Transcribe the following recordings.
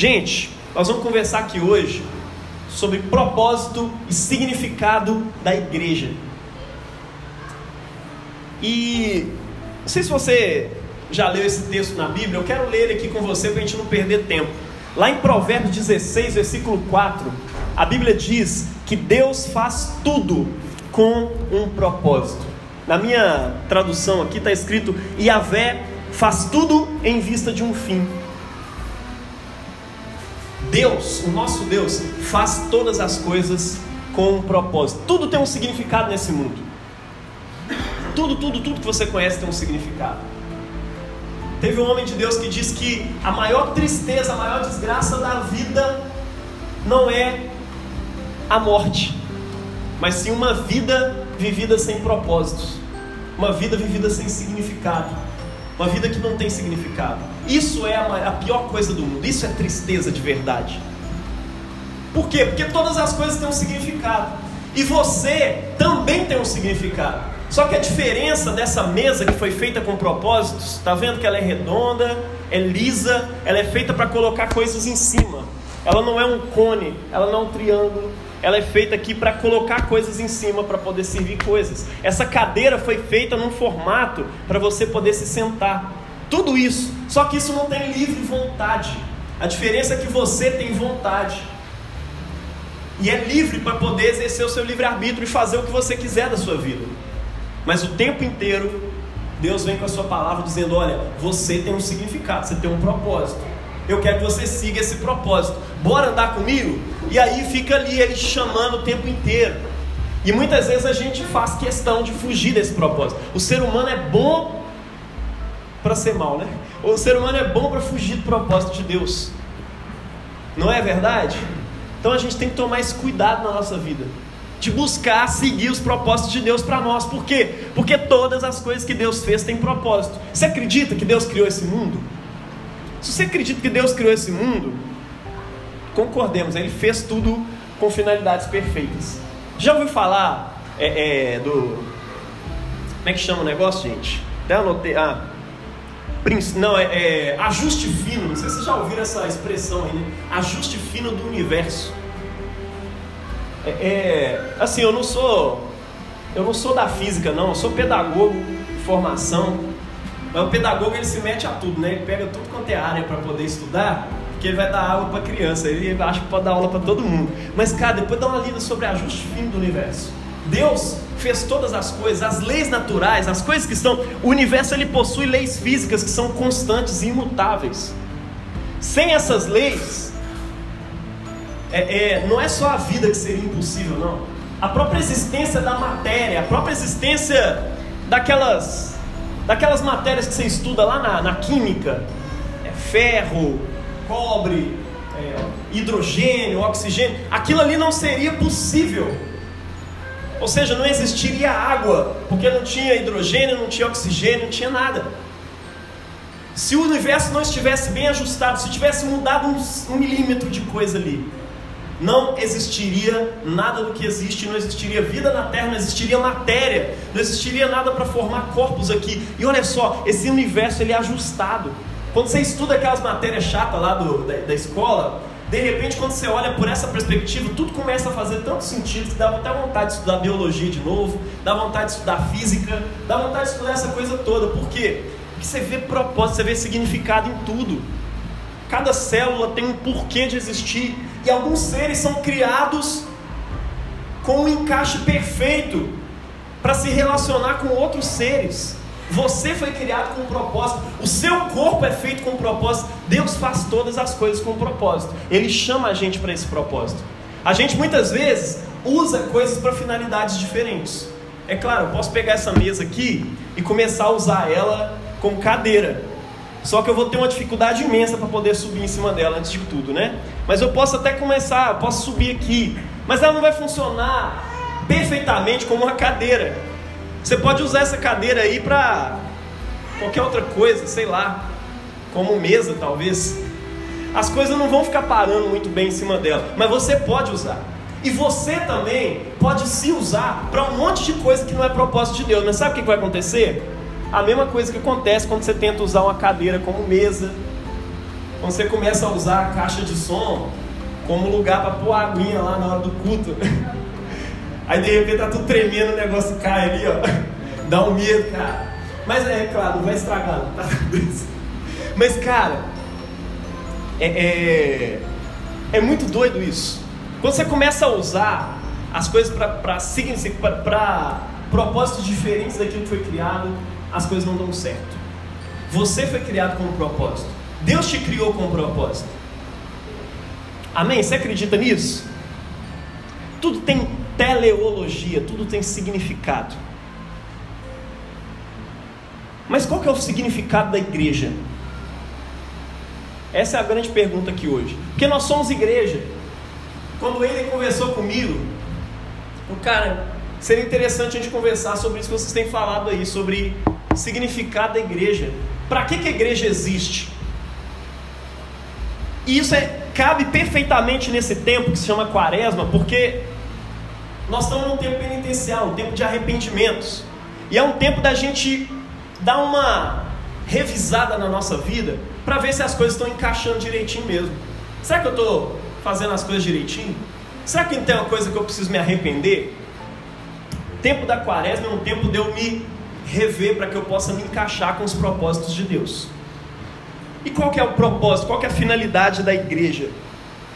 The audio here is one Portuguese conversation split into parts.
Gente, nós vamos conversar aqui hoje sobre propósito e significado da igreja. E não sei se você já leu esse texto na Bíblia, eu quero ler ele aqui com você para a gente não perder tempo. Lá em Provérbios 16, versículo 4, a Bíblia diz que Deus faz tudo com um propósito. Na minha tradução aqui está escrito: Yahvé faz tudo em vista de um fim. Deus, o nosso Deus, faz todas as coisas com um propósito. Tudo tem um significado nesse mundo. Tudo, tudo, tudo que você conhece tem um significado. Teve um homem de Deus que diz que a maior tristeza, a maior desgraça da vida não é a morte, mas sim uma vida vivida sem propósitos, uma vida vivida sem significado, uma vida que não tem significado. Isso é a, pior coisa do mundo, isso é tristeza de verdade. Por quê? Porque todas as coisas têm um significado. E você também tem um significado. Só que a diferença dessa mesa que foi feita com propósitos, está vendo que ela é redonda, é lisa, ela é feita para colocar coisas em cima. Ela não é um cone, ela não é um triângulo, ela é feita aqui para colocar coisas em cima para poder servir coisas. Essa cadeira foi feita num formato para você poder se sentar. Tudo isso, só que isso não tem livre vontade. A diferença é que você tem vontade. E é livre para poder exercer o seu livre-arbítrio e fazer o que você quiser da sua vida. Mas o tempo inteiro, Deus vem com a sua palavra dizendo: olha, você tem um significado, você tem um propósito. Eu quero que você siga esse propósito. Bora andar comigo? E aí fica ali ele chamando o tempo inteiro. E muitas vezes a gente faz questão de fugir desse propósito. O ser humano é bom para ser mal, né? O ser humano é bom para fugir do propósito de Deus. Não é verdade? Então a gente tem que tomar esse cuidado na nossa vida de buscar seguir os propósitos de Deus para nós. Por quê? Porque todas as coisas que Deus fez têm propósito. Você acredita que Deus criou esse mundo? Se você acredita que Deus criou esse mundo, concordemos, Ele fez tudo com finalidades perfeitas. Já ouviu falar é, é, do. Como é que chama o negócio, gente? Até anotei. Ah, não, é, é, ajuste fino. Não sei se vocês já ouviram essa expressão aí, né? Ajuste fino do universo. É, é, assim, eu não sou eu não sou da física não, eu sou pedagogo de formação. Mas o pedagogo ele se mete a tudo, né? Ele pega tudo quanto é área para poder estudar, porque ele vai dar aula para criança, ele acha que pode dar aula para todo mundo. Mas cara, depois dá uma lida sobre ajuste fino do universo. Deus fez todas as coisas, as leis naturais, as coisas que estão. O universo ele possui leis físicas que são constantes e imutáveis. Sem essas leis, é, é, não é só a vida que seria impossível, não. A própria existência da matéria, a própria existência daquelas, daquelas matérias que você estuda lá na, na química, é ferro, cobre, é, hidrogênio, oxigênio, aquilo ali não seria possível. Ou seja, não existiria água, porque não tinha hidrogênio, não tinha oxigênio, não tinha nada. Se o universo não estivesse bem ajustado, se tivesse mudado um, um milímetro de coisa ali, não existiria nada do que existe, não existiria vida na Terra, não existiria matéria, não existiria nada para formar corpos aqui. E olha só, esse universo ele é ajustado. Quando você estuda aquelas matérias chatas lá do, da, da escola, de repente, quando você olha por essa perspectiva, tudo começa a fazer tanto sentido que dá até vontade de estudar biologia de novo, dá vontade de estudar física, dá vontade de estudar essa coisa toda. Por quê? Porque você vê propósito, você vê significado em tudo. Cada célula tem um porquê de existir. E alguns seres são criados com um encaixe perfeito para se relacionar com outros seres. Você foi criado com um propósito, o seu corpo é feito com um propósito. Deus faz todas as coisas com um propósito. Ele chama a gente para esse propósito. A gente muitas vezes usa coisas para finalidades diferentes. É claro, eu posso pegar essa mesa aqui e começar a usar ela como cadeira. Só que eu vou ter uma dificuldade imensa para poder subir em cima dela antes de tudo, né? Mas eu posso até começar, posso subir aqui, mas ela não vai funcionar perfeitamente como uma cadeira. Você pode usar essa cadeira aí para qualquer outra coisa, sei lá, como mesa talvez. As coisas não vão ficar parando muito bem em cima dela, mas você pode usar. E você também pode se usar para um monte de coisa que não é propósito de Deus. Mas sabe o que vai acontecer? A mesma coisa que acontece quando você tenta usar uma cadeira como mesa. quando você começa a usar a caixa de som como lugar para pôr a aguinha lá na hora do culto. Aí de repente tá tudo tremendo, o negócio cai ali, ó. Dá um medo, cara. Mas é claro, não vai estragar, tá? Mas, cara, é, é, é muito doido isso. Quando você começa a usar as coisas para propósitos diferentes daquilo que foi criado, as coisas não dão certo. Você foi criado com um propósito. Deus te criou com um propósito. Amém? Você acredita nisso? Tudo tem teleologia, tudo tem significado. Mas qual que é o significado da igreja? Essa é a grande pergunta aqui hoje. Porque nós somos igreja. Quando ele conversou comigo, o cara, seria interessante a gente conversar sobre isso que vocês têm falado aí, sobre significado da igreja. Para que, que a igreja existe? E isso é, cabe perfeitamente nesse tempo que se chama quaresma, porque nós estamos num tempo penitencial, um tempo de arrependimentos. E é um tempo da gente dar uma revisada na nossa vida para ver se as coisas estão encaixando direitinho mesmo. Será que eu estou fazendo as coisas direitinho? Será que tem uma coisa que eu preciso me arrepender? O tempo da quaresma é um tempo de eu me rever para que eu possa me encaixar com os propósitos de Deus. E qual que é o propósito? Qual que é a finalidade da igreja?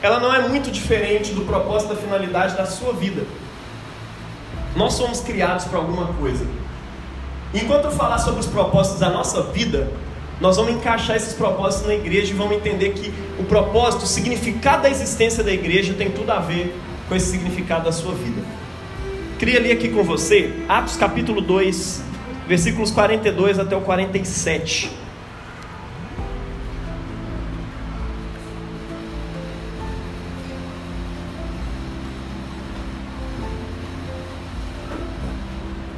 Ela não é muito diferente do propósito da finalidade da sua vida. Nós somos criados para alguma coisa. Enquanto eu falar sobre os propósitos da nossa vida, nós vamos encaixar esses propósitos na igreja e vamos entender que o propósito, o significado da existência da igreja tem tudo a ver com esse significado da sua vida. Queria ler aqui com você Atos capítulo 2, versículos 42 até o 47.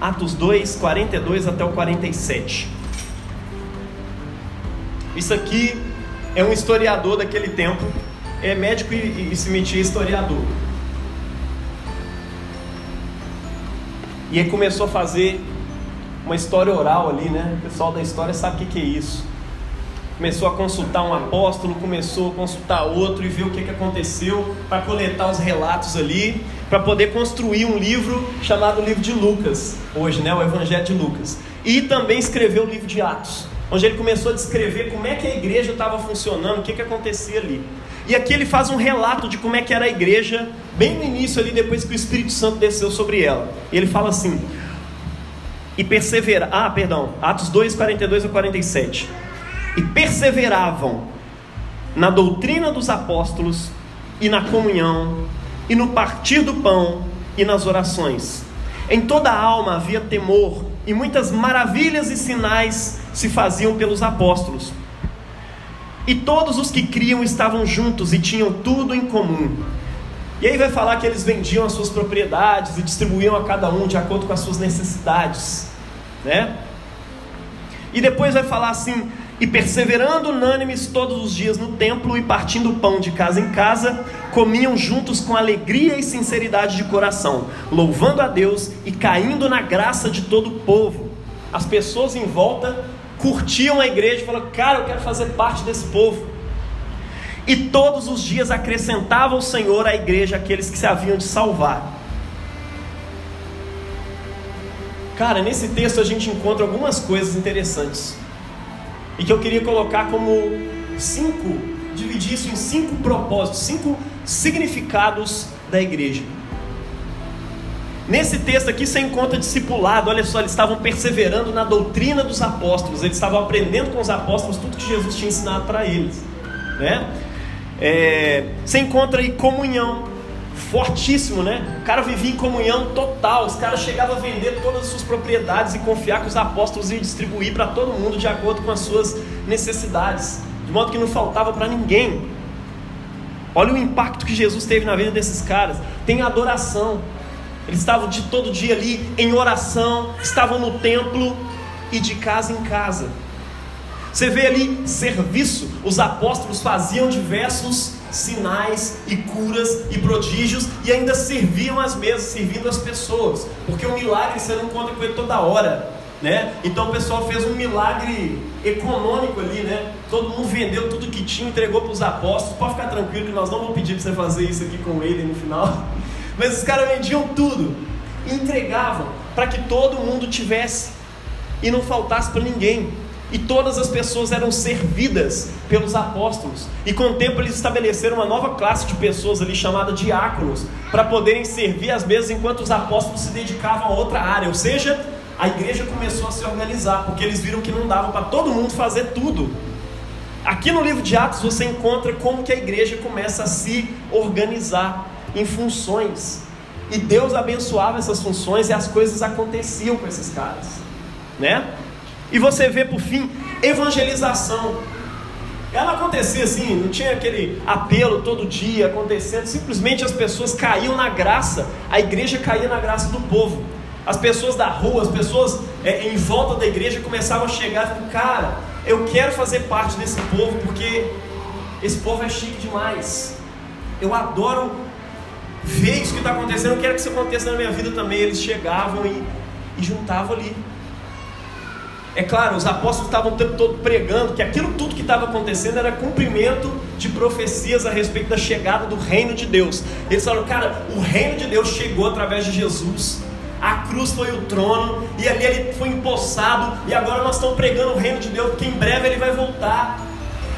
Atos 2, 42 até o 47. Isso aqui é um historiador daquele tempo, é médico e, e se metia historiador. E aí começou a fazer uma história oral ali, né? O pessoal da história sabe o que, que é isso. Começou a consultar um apóstolo, começou a consultar outro e ver o que, que aconteceu para coletar os relatos ali para poder construir um livro chamado Livro de Lucas, hoje, né, o Evangelho de Lucas. E também escreveu o livro de Atos, onde ele começou a descrever como é que a igreja estava funcionando, o que, que acontecia ali. E aqui ele faz um relato de como é que era a igreja, bem no início ali, depois que o Espírito Santo desceu sobre ela. E ele fala assim: e persevera. Ah, perdão, Atos 2, 42 a 47. E perseveravam na doutrina dos apóstolos e na comunhão e no partir do pão e nas orações. Em toda a alma havia temor, e muitas maravilhas e sinais se faziam pelos apóstolos. E todos os que criam estavam juntos e tinham tudo em comum. E aí vai falar que eles vendiam as suas propriedades e distribuíam a cada um de acordo com as suas necessidades, né? E depois vai falar assim: e perseverando unânimes todos os dias no templo e partindo pão de casa em casa, comiam juntos com alegria e sinceridade de coração, louvando a Deus e caindo na graça de todo o povo. As pessoas em volta curtiam a igreja e falaram: Cara, eu quero fazer parte desse povo. E todos os dias acrescentava o Senhor à igreja aqueles que se haviam de salvar. Cara, nesse texto a gente encontra algumas coisas interessantes e que eu queria colocar como cinco, dividir isso em cinco propósitos, cinco significados da igreja. Nesse texto aqui você encontra discipulado, olha só, eles estavam perseverando na doutrina dos apóstolos, eles estavam aprendendo com os apóstolos tudo que Jesus tinha ensinado para eles, né? É, você encontra aí comunhão, fortíssimo, né? O cara vivia em comunhão total. Os caras chegavam a vender todas as suas propriedades e confiar que os apóstolos iam distribuir para todo mundo de acordo com as suas necessidades, de modo que não faltava para ninguém. Olha o impacto que Jesus teve na vida desses caras. Tem adoração. Eles estavam de todo dia ali em oração, estavam no templo e de casa em casa. Você vê ali serviço, os apóstolos faziam diversos sinais e curas e prodígios e ainda serviam as mesas, servindo as pessoas, porque o milagre você não encontra com ele toda hora. né? Então o pessoal fez um milagre econômico ali, né? Todo mundo vendeu tudo que tinha, entregou para os apóstolos. Pode ficar tranquilo que nós não vamos pedir para você fazer isso aqui com Aiden no final. Mas os caras vendiam tudo entregavam para que todo mundo tivesse e não faltasse para ninguém. E todas as pessoas eram servidas pelos apóstolos. E com o tempo eles estabeleceram uma nova classe de pessoas ali chamada diáconos, para poderem servir às mesas enquanto os apóstolos se dedicavam a outra área. Ou seja, a igreja começou a se organizar, porque eles viram que não dava para todo mundo fazer tudo. Aqui no livro de Atos você encontra como que a igreja começa a se organizar em funções. E Deus abençoava essas funções e as coisas aconteciam com esses caras, né? E você vê por fim evangelização. Ela acontecia assim, não tinha aquele apelo todo dia acontecendo, simplesmente as pessoas caíam na graça, a igreja caía na graça do povo. As pessoas da rua, as pessoas é, em volta da igreja começavam a chegar e falavam, cara, eu quero fazer parte desse povo porque esse povo é chique demais. Eu adoro ver isso que está acontecendo, eu quero que isso aconteça na minha vida também. Eles chegavam e, e juntavam ali. É claro, os apóstolos estavam o tempo todo pregando que aquilo tudo que estava acontecendo era cumprimento de profecias a respeito da chegada do reino de Deus. Eles falaram, cara, o reino de Deus chegou através de Jesus. A cruz foi o trono, e ali ele foi empossado, e agora nós estamos pregando o reino de Deus, porque em breve ele vai voltar.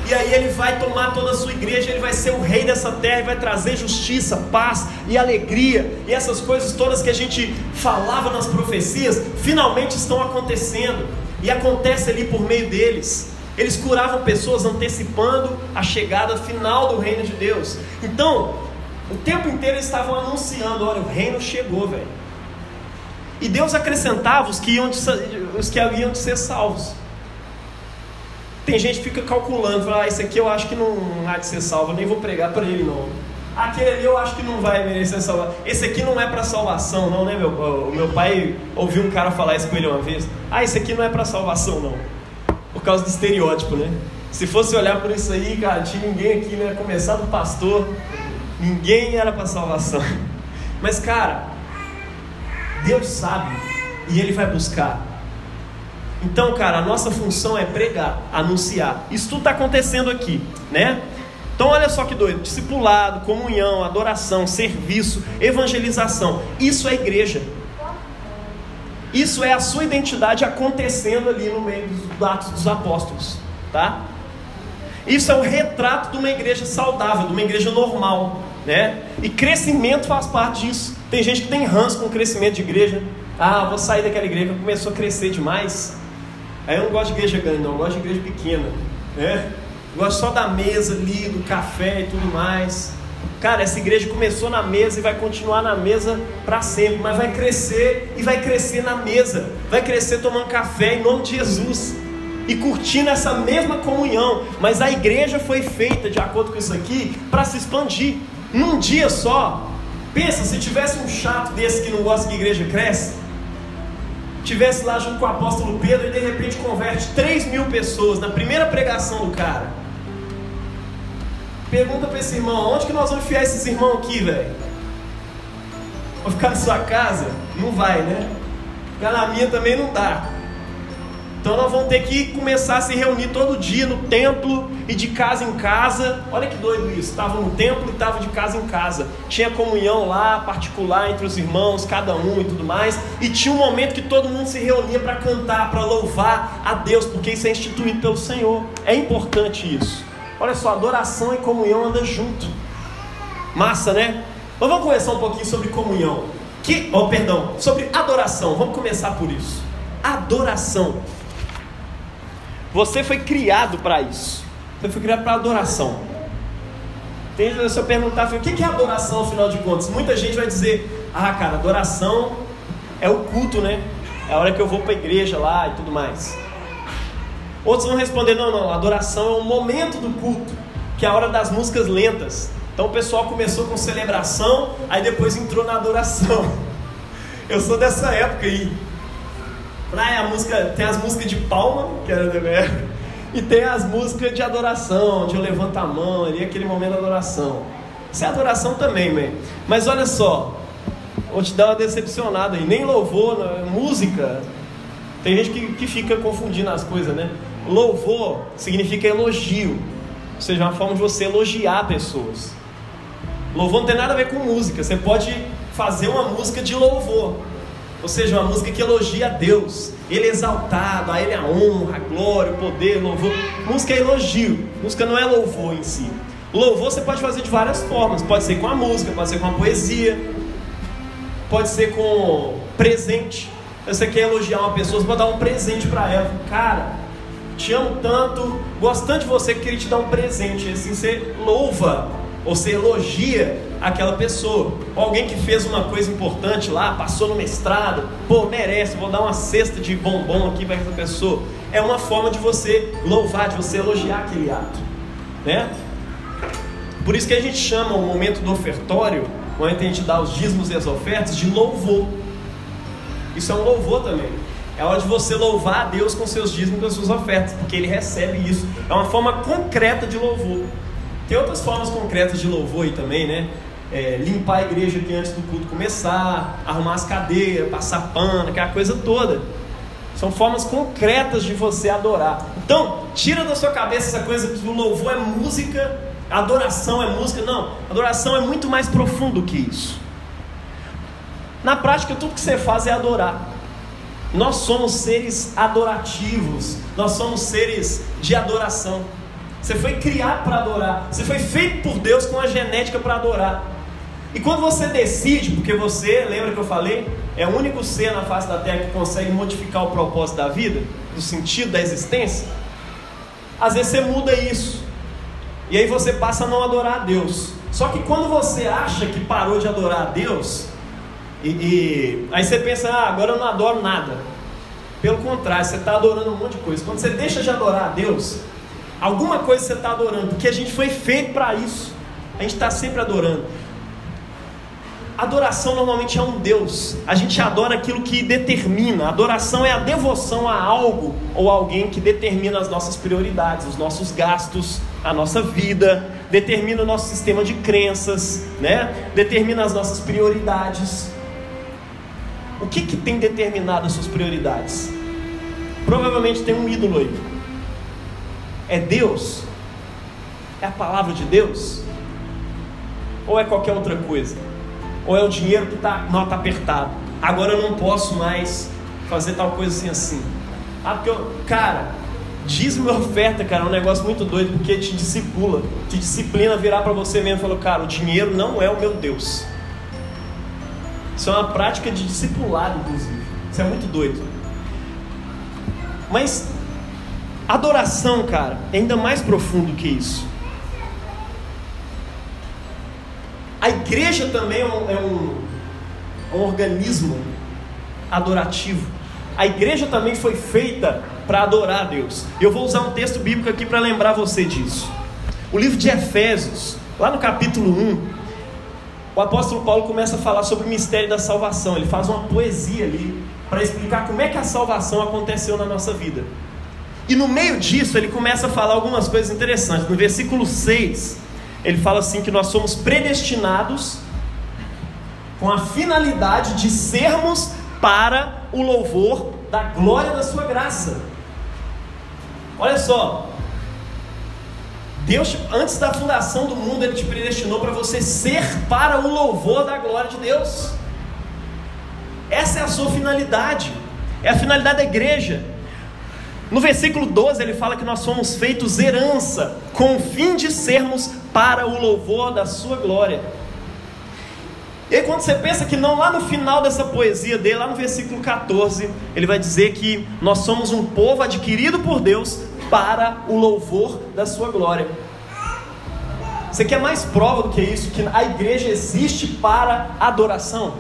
E aí ele vai tomar toda a sua igreja, ele vai ser o rei dessa terra, e vai trazer justiça, paz e alegria. E essas coisas todas que a gente falava nas profecias, finalmente estão acontecendo. E acontece ali por meio deles. Eles curavam pessoas antecipando a chegada final do reino de Deus. Então, o tempo inteiro eles estavam anunciando: olha, o reino chegou, velho. E Deus acrescentava os que, iam de, os que haviam de ser salvos. Tem gente que fica calculando, fala, ah, esse aqui eu acho que não há de ser salvo, eu nem vou pregar para ele não. Aquele ali eu acho que não vai merecer salvar. Esse aqui não é para salvação, não, né? Meu, o meu pai ouviu um cara falar isso com ele uma vez. Ah, esse aqui não é para salvação, não. Por causa do estereótipo, né? Se fosse olhar por isso aí, cara, tinha ninguém aqui, né? Começar do pastor, ninguém era para salvação. Mas, cara, Deus sabe e Ele vai buscar. Então, cara, a nossa função é pregar, anunciar. Isso tudo está acontecendo aqui, né? Então, olha só que doido: discipulado, comunhão, adoração, serviço, evangelização. Isso é igreja. Isso é a sua identidade acontecendo ali no meio dos Atos dos Apóstolos, tá? Isso é o retrato de uma igreja saudável, de uma igreja normal, né? E crescimento faz parte disso. Tem gente que tem ranço com o crescimento de igreja. Ah, vou sair daquela igreja que começou a crescer demais. Aí eu não gosto de igreja grande, não, eu gosto de igreja pequena. Né? Eu gosto só da mesa ali, do café e tudo mais. Cara, essa igreja começou na mesa e vai continuar na mesa para sempre, mas vai crescer e vai crescer na mesa, vai crescer tomando café em nome de Jesus e curtindo essa mesma comunhão. Mas a igreja foi feita, de acordo com isso aqui, para se expandir. Num dia só, Pensa, se tivesse um chato desse que não gosta que a igreja cresce, tivesse lá junto com o apóstolo Pedro e de repente converte 3 mil pessoas na primeira pregação do cara. Pergunta para esse irmão, onde que nós vamos enfiar esses irmãos aqui, velho? Vou ficar na sua casa? Não vai, né? Ficar na minha também não dá. Então nós vamos ter que começar a se reunir todo dia no templo e de casa em casa. Olha que doido isso. Estava no templo e estava de casa em casa. Tinha comunhão lá, particular entre os irmãos, cada um e tudo mais. E tinha um momento que todo mundo se reunia para cantar, para louvar a Deus, porque isso é instituído pelo Senhor. É importante isso. Olha só, adoração e comunhão andam junto. Massa, né? Mas vamos conversar um pouquinho sobre comunhão. Que, oh, perdão, sobre adoração. Vamos começar por isso. Adoração. Você foi criado para isso. Você foi criado para adoração. Tem, se eu perguntar, o que é adoração, afinal de contas? Muita gente vai dizer: Ah, cara, adoração é o culto, né? É a hora que eu vou para a igreja lá e tudo mais. Outros vão responder: Não, não, adoração é o momento do culto, que é a hora das músicas lentas. Então o pessoal começou com celebração, aí depois entrou na adoração. Eu sou dessa época aí. Ah, a música, tem as músicas de palma, que era da minha e tem as músicas de adoração, de eu levanto a mão ali, aquele momento de adoração. Isso é adoração também, man. Mas olha só, vou te dar uma decepcionada aí. Nem louvor, música. Tem gente que, que fica confundindo as coisas, né? Louvor significa elogio, ou seja, uma forma de você elogiar pessoas. Louvor não tem nada a ver com música. Você pode fazer uma música de louvor, ou seja, uma música que elogia a Deus. Ele é exaltado, a Ele a honra, a glória, o poder, louvor. Música é elogio, música não é louvor em si. Louvor você pode fazer de várias formas. Pode ser com a música, pode ser com a poesia, pode ser com presente. Você quer elogiar uma pessoa, você pode dar um presente para ela. Cara, te amo tanto, gosto tanto de você que queria te dar um presente. Assim você louva ou você elogia aquela pessoa. Ou alguém que fez uma coisa importante lá, passou no mestrado, pô, merece, vou dar uma cesta de bombom aqui para essa pessoa. É uma forma de você louvar, de você elogiar aquele ato, né? Por isso que a gente chama o momento do ofertório, quando a gente dá os dízimos e as ofertas, de louvor. Isso é um louvor também. É hora de você louvar a Deus com seus dízimos com as suas ofertas, porque Ele recebe isso. É uma forma concreta de louvor. Tem outras formas concretas de louvor aí também, né? É, limpar a igreja aqui antes do culto começar, arrumar as cadeiras, passar pano, aquela coisa toda. São formas concretas de você adorar. Então, tira da sua cabeça essa coisa que o louvor é música, adoração é música. Não, adoração é muito mais profundo que isso. Na prática, tudo que você faz é adorar. Nós somos seres adorativos, nós somos seres de adoração. Você foi criado para adorar. Você foi feito por Deus com a genética para adorar. E quando você decide, porque você, lembra que eu falei, é o único ser na face da terra que consegue modificar o propósito da vida, o sentido da existência, às vezes você muda isso. E aí você passa a não adorar a Deus. Só que quando você acha que parou de adorar a Deus, e, e aí você pensa, ah, agora eu não adoro nada. Pelo contrário, você está adorando um monte de coisa. Quando você deixa de adorar a Deus, Alguma coisa você está adorando, porque a gente foi feito para isso. A gente está sempre adorando. Adoração normalmente é um Deus. A gente adora aquilo que determina. Adoração é a devoção a algo ou alguém que determina as nossas prioridades, os nossos gastos, a nossa vida, determina o nosso sistema de crenças, né? Determina as nossas prioridades. O que que tem determinado as suas prioridades? Provavelmente tem um ídolo aí. É Deus? É a palavra de Deus? Ou é qualquer outra coisa? Ou é o dinheiro que está tá apertado? Agora eu não posso mais fazer tal coisa assim assim. Ah, porque eu, cara, dízimo e oferta, cara, é um negócio muito doido porque te discipula, te disciplina virar para você mesmo e falar, cara, o dinheiro não é o meu Deus. Isso é uma prática de discipulado, inclusive. Isso é muito doido. Mas Adoração, cara, é ainda mais profundo que isso. A igreja também é um, é um, um organismo adorativo. A igreja também foi feita para adorar a Deus. Eu vou usar um texto bíblico aqui para lembrar você disso. O livro de Efésios, lá no capítulo 1, o apóstolo Paulo começa a falar sobre o mistério da salvação. Ele faz uma poesia ali para explicar como é que a salvação aconteceu na nossa vida. E no meio disso, ele começa a falar algumas coisas interessantes. No versículo 6, ele fala assim: que nós somos predestinados com a finalidade de sermos para o louvor da glória da Sua graça. Olha só, Deus, antes da fundação do mundo, Ele te predestinou para você ser para o louvor da glória de Deus. Essa é a sua finalidade, é a finalidade da igreja. No versículo 12 ele fala que nós somos feitos herança, com o fim de sermos para o louvor da sua glória. E aí, quando você pensa que não, lá no final dessa poesia dele, lá no versículo 14, ele vai dizer que nós somos um povo adquirido por Deus para o louvor da sua glória. Você quer mais prova do que isso? Que a igreja existe para adoração.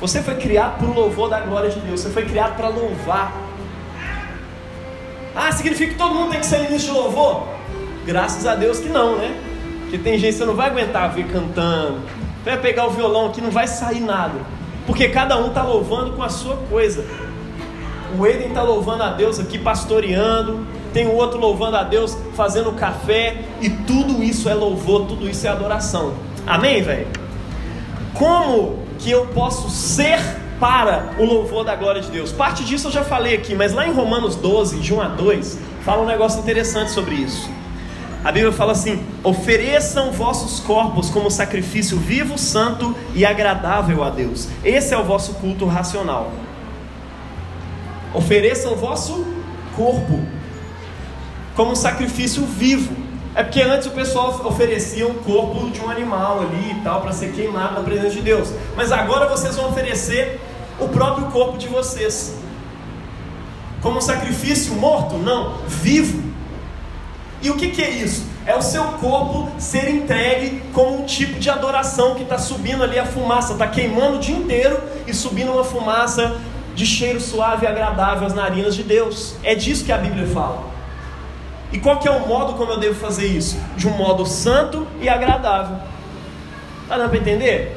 Você foi criado para o louvor da glória de Deus, você foi criado para louvar ah, significa que todo mundo tem que ser ministro de louvor? Graças a Deus que não, né? Porque tem gente que você não vai aguentar ver cantando. Vai pegar o violão aqui, não vai sair nada. Porque cada um está louvando com a sua coisa. O Eden está louvando a Deus aqui, pastoreando. Tem o outro louvando a Deus, fazendo café. E tudo isso é louvor, tudo isso é adoração. Amém, velho? Como que eu posso ser para o louvor da glória de Deus. Parte disso eu já falei aqui, mas lá em Romanos 12, de 1 a 2, fala um negócio interessante sobre isso. A Bíblia fala assim: ofereçam vossos corpos como sacrifício vivo, santo e agradável a Deus. Esse é o vosso culto racional. Ofereçam o vosso corpo como sacrifício vivo. É porque antes o pessoal oferecia o corpo de um animal ali e tal, para ser queimado na presença de Deus. Mas agora vocês vão oferecer o próprio corpo de vocês. Como um sacrifício morto? Não, vivo. E o que, que é isso? É o seu corpo ser entregue como um tipo de adoração que está subindo ali a fumaça, está queimando o dia inteiro e subindo uma fumaça de cheiro suave e agradável às narinas de Deus. É disso que a Bíblia fala. E qual que é o modo como eu devo fazer isso? De um modo santo e agradável. Está dando para entender?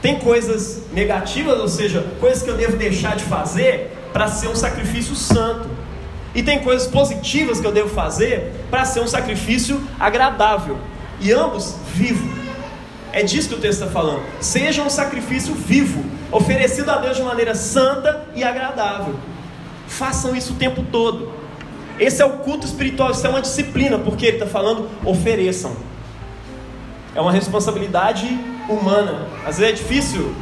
Tem coisas negativas, ou seja, coisas que eu devo deixar de fazer para ser um sacrifício santo. E tem coisas positivas que eu devo fazer para ser um sacrifício agradável. E ambos vivo. É disso que o texto está falando. Seja um sacrifício vivo, oferecido a Deus de maneira santa e agradável. Façam isso o tempo todo. Esse é o culto espiritual, isso é uma disciplina, porque ele está falando ofereçam. É uma responsabilidade humana. Às vezes é difícil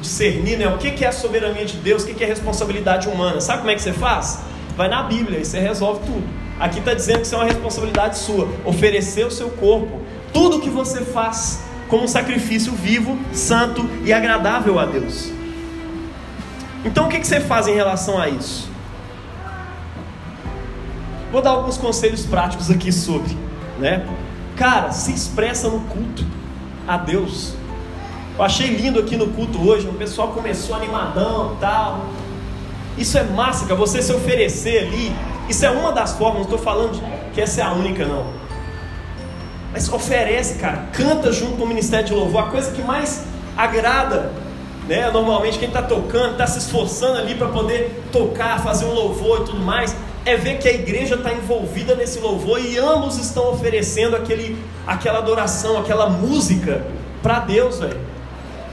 discernir né? o que é a soberania de Deus, o que é responsabilidade humana. Sabe como é que você faz? Vai na Bíblia e você resolve tudo. Aqui está dizendo que isso é uma responsabilidade sua. Oferecer o seu corpo, tudo que você faz, como um sacrifício vivo, santo e agradável a Deus. Então o que você faz em relação a isso? Vou dar alguns conselhos práticos aqui sobre, né? Cara, se expressa no culto a Deus. Eu achei lindo aqui no culto hoje, o pessoal começou animadão tal. Isso é massa, cara, você se oferecer ali. Isso é uma das formas, não estou falando que essa é a única, não. Mas oferece, cara, canta junto com o ministério de louvor. A coisa que mais agrada, né? Normalmente quem está tocando, está se esforçando ali para poder tocar, fazer um louvor e tudo mais é ver que a igreja está envolvida nesse louvor e ambos estão oferecendo aquele, aquela adoração, aquela música para Deus, velho.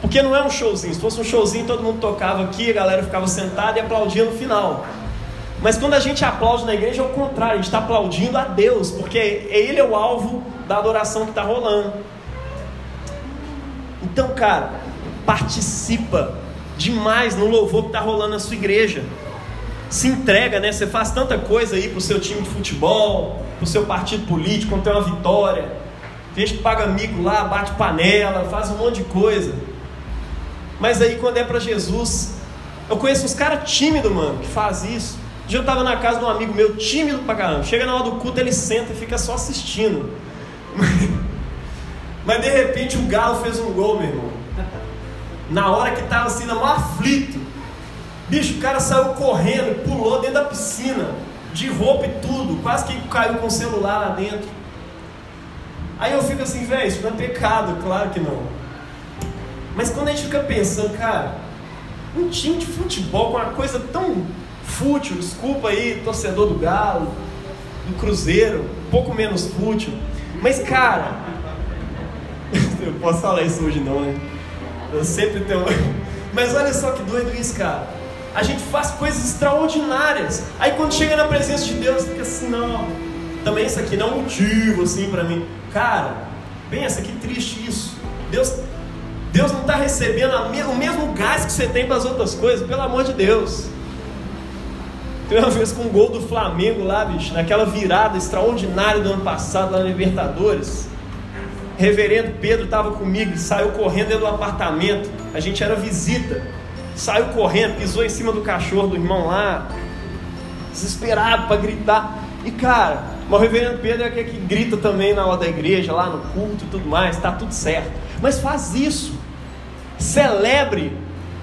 Porque não é um showzinho. Se fosse um showzinho, todo mundo tocava aqui, a galera ficava sentada e aplaudia no final. Mas quando a gente aplaude na igreja, é o contrário, a gente está aplaudindo a Deus, porque Ele é o alvo da adoração que está rolando. Então, cara, participa demais no louvor que está rolando na sua igreja se entrega, né? Você faz tanta coisa aí pro seu time de futebol, pro seu partido político, quando tem uma vitória. Tem que paga amigo lá, bate panela, faz um monte de coisa. Mas aí quando é para Jesus, eu conheço uns caras tímidos, mano, que faz isso. Um dia eu tava na casa de um amigo meu, tímido pra caramba. Chega na hora do culto, ele senta e fica só assistindo. Mas de repente o Galo fez um gol, meu irmão. Na hora que tava assim, maior aflito. Bicho, o cara saiu correndo, pulou dentro da piscina, de roupa e tudo, quase que caiu com o celular lá dentro. Aí eu fico assim, velho, isso não é pecado, claro que não. Mas quando a gente fica pensando, cara, um time de futebol com uma coisa tão fútil, desculpa aí, torcedor do Galo, do Cruzeiro, um pouco menos fútil. Mas, cara, eu posso falar isso hoje não, né? Eu sempre tenho. Mas olha só que doido isso, cara a gente faz coisas extraordinárias. Aí quando chega na presença de Deus, fica assim, não, também isso aqui não é um motivo assim para mim. Cara, pensa que triste isso. Deus, Deus não está recebendo o mesmo gás que você tem para as outras coisas, pelo amor de Deus. Tem uma vez com um gol do Flamengo lá, bicho, naquela virada extraordinária do ano passado lá na Libertadores. Reverendo Pedro estava comigo saiu correndo dentro do apartamento. A gente era visita saiu correndo, pisou em cima do cachorro do irmão lá, desesperado para gritar. E cara, o reverendo Pedro é aquele que grita também na hora da igreja, lá no culto e tudo mais, está tudo certo. Mas faz isso, celebre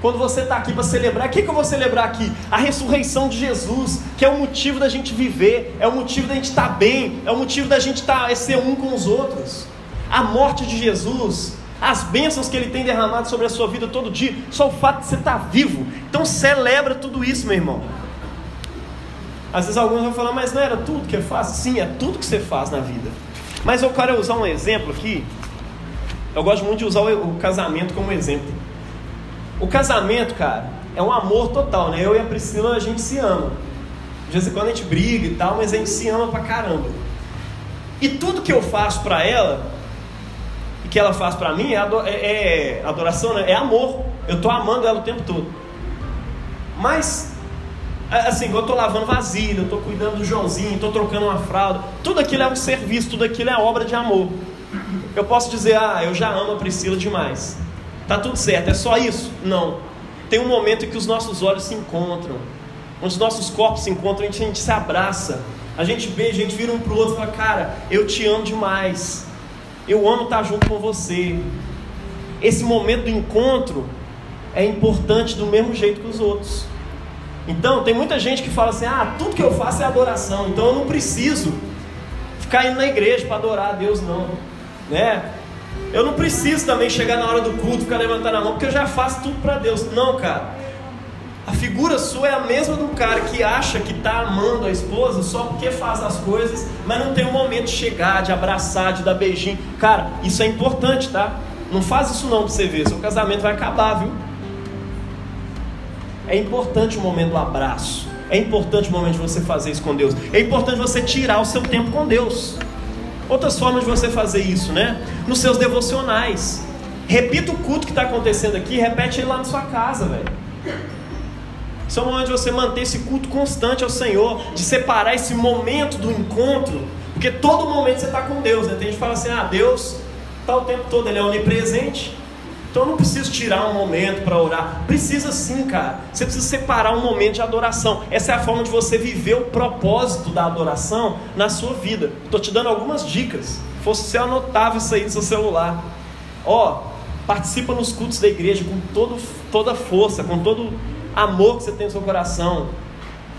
quando você está aqui para celebrar, o que, que eu vou celebrar aqui? A ressurreição de Jesus, que é o motivo da gente viver, é o motivo da gente estar tá bem, é o motivo da gente tá, é ser um com os outros. A morte de Jesus as bênçãos que Ele tem derramado sobre a sua vida todo dia, só o fato de você estar vivo. Então celebra tudo isso, meu irmão. Às vezes alguns vão falar, mas não era tudo que eu faço? Sim, é tudo que você faz na vida. Mas eu quero usar um exemplo aqui. Eu gosto muito de usar o casamento como exemplo. O casamento, cara, é um amor total, né? Eu e a Priscila, a gente se ama. De vez em quando a gente briga e tal, mas a gente se ama pra caramba. E tudo que eu faço pra ela, e que ela faz pra mim, é, é, é adoração, né? É amor. Eu tô amando ela o tempo todo. Mas, assim, eu tô lavando vasilha, eu tô cuidando do Joãozinho, tô trocando uma fralda, tudo aquilo é um serviço, tudo aquilo é obra de amor. Eu posso dizer, ah, eu já amo a Priscila demais. Tá tudo certo, é só isso? Não. Tem um momento em que os nossos olhos se encontram, onde os nossos corpos se encontram, a gente, a gente se abraça, a gente beija, a gente vira um pro outro e fala, cara, eu te amo demais. Eu amo estar junto com você. Esse momento do encontro é importante do mesmo jeito que os outros. Então, tem muita gente que fala assim: ah, tudo que eu faço é adoração, então eu não preciso ficar indo na igreja para adorar a Deus, não. Né? Eu não preciso também chegar na hora do culto, ficar levantando a mão, porque eu já faço tudo para Deus. Não, cara. A figura sua é a mesma do cara que acha que está amando a esposa só porque faz as coisas, mas não tem um momento de chegar, de abraçar, de dar beijinho. Cara, isso é importante, tá? Não faz isso não para você ver, seu casamento vai acabar, viu? É importante o momento do abraço. É importante o momento de você fazer isso com Deus. É importante você tirar o seu tempo com Deus. Outras formas de você fazer isso, né? Nos seus devocionais. Repita o culto que está acontecendo aqui, repete ele lá na sua casa, velho. Isso é um momento de você manter esse culto constante ao Senhor, de separar esse momento do encontro, porque todo momento você está com Deus, né? Tem gente que fala assim: ah, Deus está o tempo todo, Ele é onipresente. Então eu não preciso tirar um momento para orar. Precisa sim, cara. Você precisa separar um momento de adoração. Essa é a forma de você viver o propósito da adoração na sua vida. Estou te dando algumas dicas. Se fosse você anotava isso aí no seu celular. Ó, participa nos cultos da igreja com todo, toda força, com todo amor que você tem no seu coração.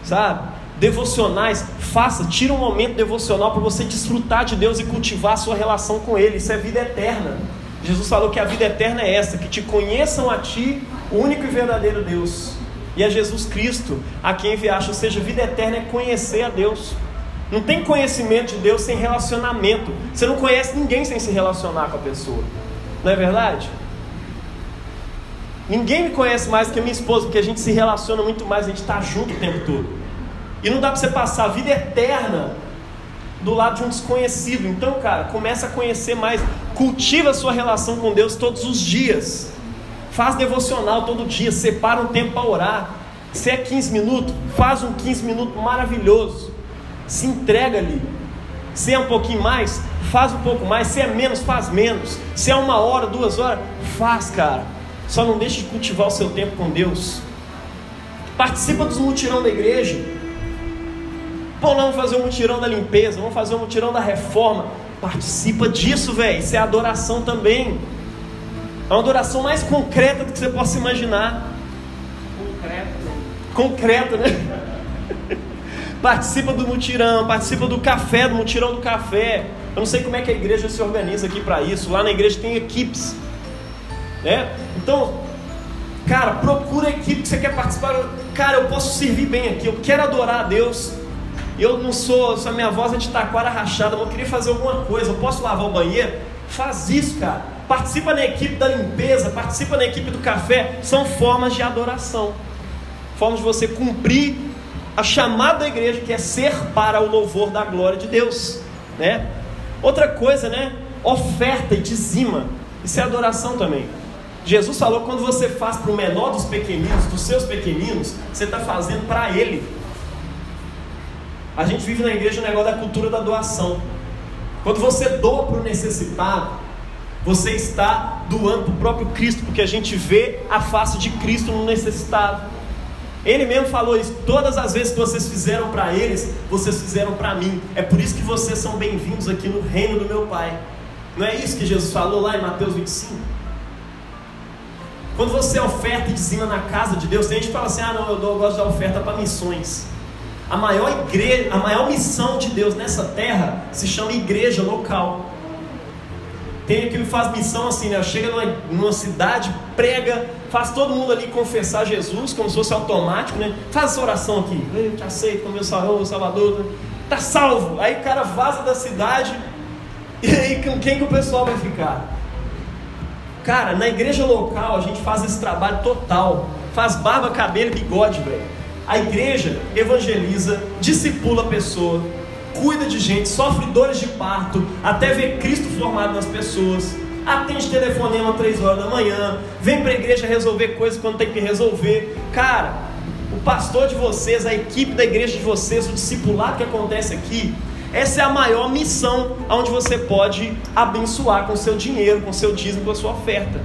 Sabe? Devocionais, faça, tira um momento devocional para você desfrutar de Deus e cultivar a sua relação com Ele. Isso é vida eterna. Jesus falou que a vida eterna é essa, que te conheçam a ti, o único e verdadeiro Deus, e a Jesus Cristo, a quem enviaste. Ou seja, vida eterna é conhecer a Deus. Não tem conhecimento de Deus sem relacionamento. Você não conhece ninguém sem se relacionar com a pessoa. Não é verdade? Ninguém me conhece mais que a minha esposa, porque a gente se relaciona muito mais, a gente está junto o tempo todo. E não dá para você passar a vida eterna do lado de um desconhecido. Então, cara, começa a conhecer mais. Cultiva a sua relação com Deus todos os dias. Faz devocional todo dia. Separa um tempo para orar. Se é 15 minutos, faz um 15 minutos maravilhoso. Se entrega ali. Se é um pouquinho mais, faz um pouco mais. Se é menos, faz menos. Se é uma hora, duas horas, faz, cara. Só não deixe de cultivar o seu tempo com Deus. Participa dos mutirão da igreja. Não, vamos fazer um mutirão da limpeza, vamos fazer um mutirão da reforma. Participa disso, velho. Isso é adoração também. É uma adoração mais concreta do que você possa imaginar. Concreta. Concreta, né? participa do mutirão, participa do café, do mutirão do café. Eu não sei como é que a igreja se organiza aqui para isso. Lá na igreja tem equipes. Né? Então, cara, procura a equipe que você quer participar. Cara, eu posso servir bem aqui, eu quero adorar a Deus. Eu não sou, a minha voz é de taquara rachada, eu queria fazer alguma coisa, eu posso lavar o banheiro? Faz isso, cara. Participa na equipe da limpeza, participa na equipe do café. São formas de adoração. Formas de você cumprir a chamada da igreja, que é ser para o louvor da glória de Deus. Né? Outra coisa, né? Oferta e dizima. Isso é adoração também. Jesus falou quando você faz para o menor dos pequeninos, dos seus pequeninos, você está fazendo para ele. A gente vive na igreja o negócio da cultura da doação. Quando você doa para o necessitado, você está doando para o próprio Cristo, porque a gente vê a face de Cristo no necessitado. Ele mesmo falou isso. Todas as vezes que vocês fizeram para eles, vocês fizeram para mim. É por isso que vocês são bem-vindos aqui no reino do meu Pai. Não é isso que Jesus falou lá em Mateus 25? Quando você oferta e dizima na casa de Deus, tem gente que fala assim: ah, não, eu, dou, eu gosto de oferta para missões. A maior igreja, a maior missão de Deus nessa terra se chama igreja local. Tem aquele que faz missão assim, né? Chega numa, numa, cidade, prega, faz todo mundo ali confessar Jesus, como se fosse automático, né? Faz essa oração aqui, eu te aceito como meu salvador, salvador, né? tá salvo. Aí o cara vaza da cidade, e aí com quem que o pessoal vai ficar? Cara, na igreja local a gente faz esse trabalho total. Faz barba, cabelo e bigode, velho. A igreja evangeliza, discipula a pessoa, cuida de gente, sofre dores de parto, até ver Cristo formado nas pessoas. Atende telefonema às 3 horas da manhã, vem para a igreja resolver coisas quando tem que resolver. Cara, o pastor de vocês, a equipe da igreja de vocês, o discipulado que acontece aqui, essa é a maior missão onde você pode abençoar com seu dinheiro, com seu dízimo, com a sua oferta.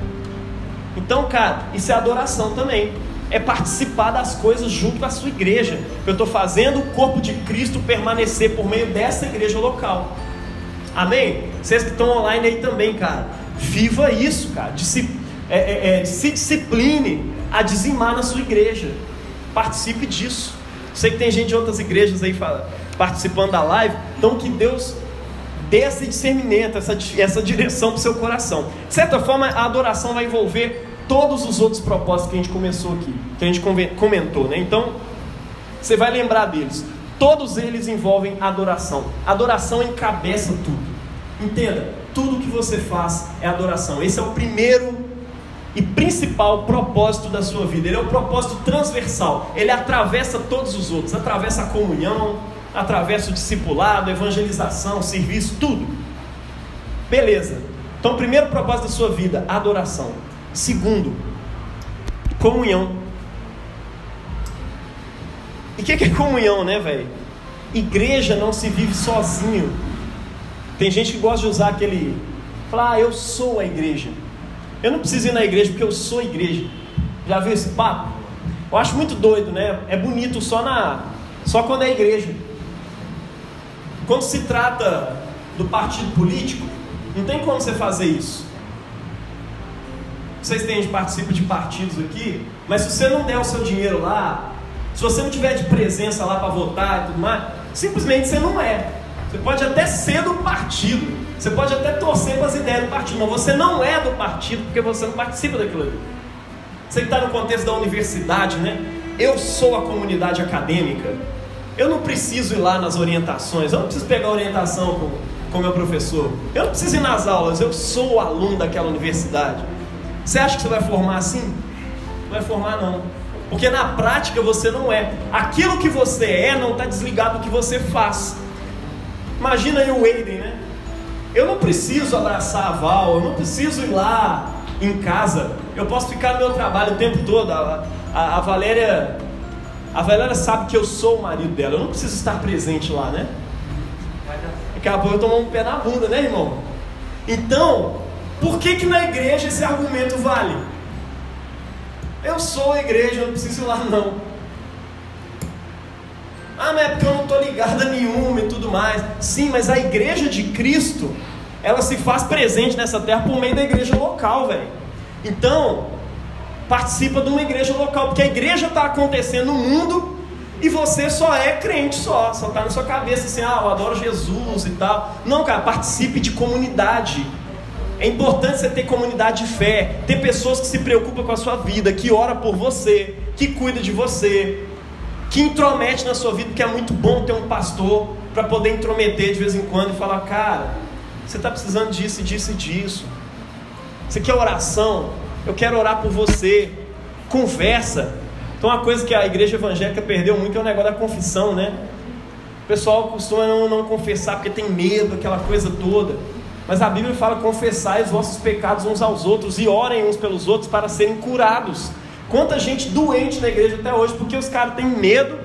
Então, cara, isso é adoração também. É participar das coisas junto com a sua igreja. Eu estou fazendo o corpo de Cristo permanecer por meio dessa igreja local. Amém? Vocês que estão online aí também, cara. Viva isso, cara. Disci é, é, é, se discipline a dizimar na sua igreja. Participe disso. Sei que tem gente de outras igrejas aí participando da live. Então, que Deus dê esse discernimento, essa, essa direção para o seu coração. De certa forma, a adoração vai envolver todos os outros propósitos que a gente começou aqui, que a gente comentou, né? Então, você vai lembrar deles. Todos eles envolvem adoração. Adoração encabeça tudo. Entenda, tudo que você faz é adoração. Esse é o primeiro e principal propósito da sua vida. Ele é o propósito transversal. Ele atravessa todos os outros, atravessa a comunhão, através do discipulado, evangelização, serviço, tudo. Beleza. Então, primeiro propósito da sua vida, adoração. Segundo, comunhão. E o que, que é comunhão, né, velho? Igreja não se vive sozinho. Tem gente que gosta de usar aquele. Falar, ah, eu sou a igreja. Eu não preciso ir na igreja porque eu sou igreja. Já viu esse papo? Eu acho muito doido, né? É bonito só na. Só quando é igreja. Quando se trata do partido político, não tem como você fazer isso. Vocês têm, participa de partidos aqui, mas se você não der o seu dinheiro lá, se você não tiver de presença lá para votar e tudo mais, simplesmente você não é. Você pode até ser do partido, você pode até torcer para as ideias do partido, mas você não é do partido porque você não participa daquilo ali. Você está no contexto da universidade, né? Eu sou a comunidade acadêmica. Eu não preciso ir lá nas orientações, eu não preciso pegar orientação com, com meu professor, eu não preciso ir nas aulas, eu sou o aluno daquela universidade. Você acha que você vai formar assim? Não vai formar não. Porque na prática você não é. Aquilo que você é não está desligado do que você faz. Imagina aí o Aiden, né? Eu não preciso abraçar a Val, eu não preciso ir lá em casa. Eu posso ficar no meu trabalho o tempo todo. A, a, a Valéria a Valéria sabe que eu sou o marido dela, eu não preciso estar presente lá, né? Acabou eu tomar um pé na bunda, né, irmão? Então, por que que na igreja esse argumento vale? Eu sou a igreja, eu não preciso ir lá não. Ah, mas é porque eu não estou ligada nenhuma e tudo mais. Sim, mas a igreja de Cristo, ela se faz presente nessa terra por meio da igreja local, velho. Então, participa de uma igreja local, porque a igreja está acontecendo no mundo e você só é crente só, só está na sua cabeça assim, ah, eu adoro Jesus e tal. Não, cara, participe de comunidade. É importante você ter comunidade de fé, ter pessoas que se preocupam com a sua vida, que ora por você, que cuida de você, que intromete na sua vida, porque é muito bom ter um pastor para poder intrometer de vez em quando e falar, cara, você está precisando disso, disso e disso. Você quer oração? eu quero orar por você. Conversa. Então, uma coisa que a igreja evangélica perdeu muito é o negócio da confissão, né? O pessoal costuma não, não confessar porque tem medo, aquela coisa toda. Mas a Bíblia fala: confessai os vossos pecados uns aos outros e orem uns pelos outros para serem curados. Quanta gente doente na igreja até hoje porque os caras têm medo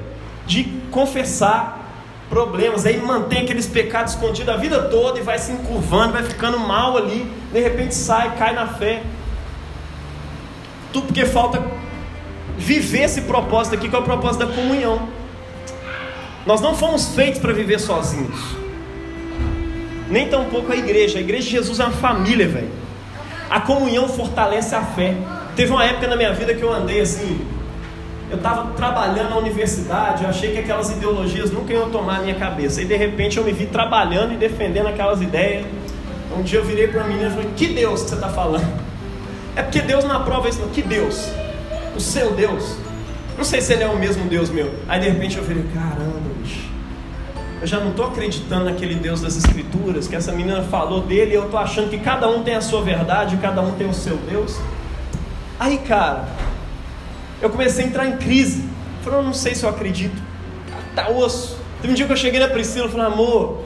de confessar problemas, aí mantém aqueles pecados escondidos a vida toda e vai se encurvando, vai ficando mal ali, de repente sai, cai na fé. Tudo porque falta viver esse propósito aqui, que é o propósito da comunhão. Nós não fomos feitos para viver sozinhos. Nem tampouco a igreja. A igreja de Jesus é uma família, velho. A comunhão fortalece a fé. Teve uma época na minha vida que eu andei assim. Eu estava trabalhando na universidade, eu achei que aquelas ideologias nunca iam tomar a minha cabeça. E de repente eu me vi trabalhando e defendendo aquelas ideias. Um dia eu virei para a menina e falei: Que Deus que você está falando? É porque Deus não aprova isso, não. Que Deus? O seu Deus. Não sei se ele é o mesmo Deus meu. Aí de repente eu falei, caramba, bicho. Eu já não estou acreditando naquele Deus das Escrituras, que essa menina falou dele, e eu estou achando que cada um tem a sua verdade, cada um tem o seu Deus. Aí, cara, eu comecei a entrar em crise. Falei, eu não sei se eu acredito. Tá osso. Teve um dia que eu cheguei na Priscila e falei, amor,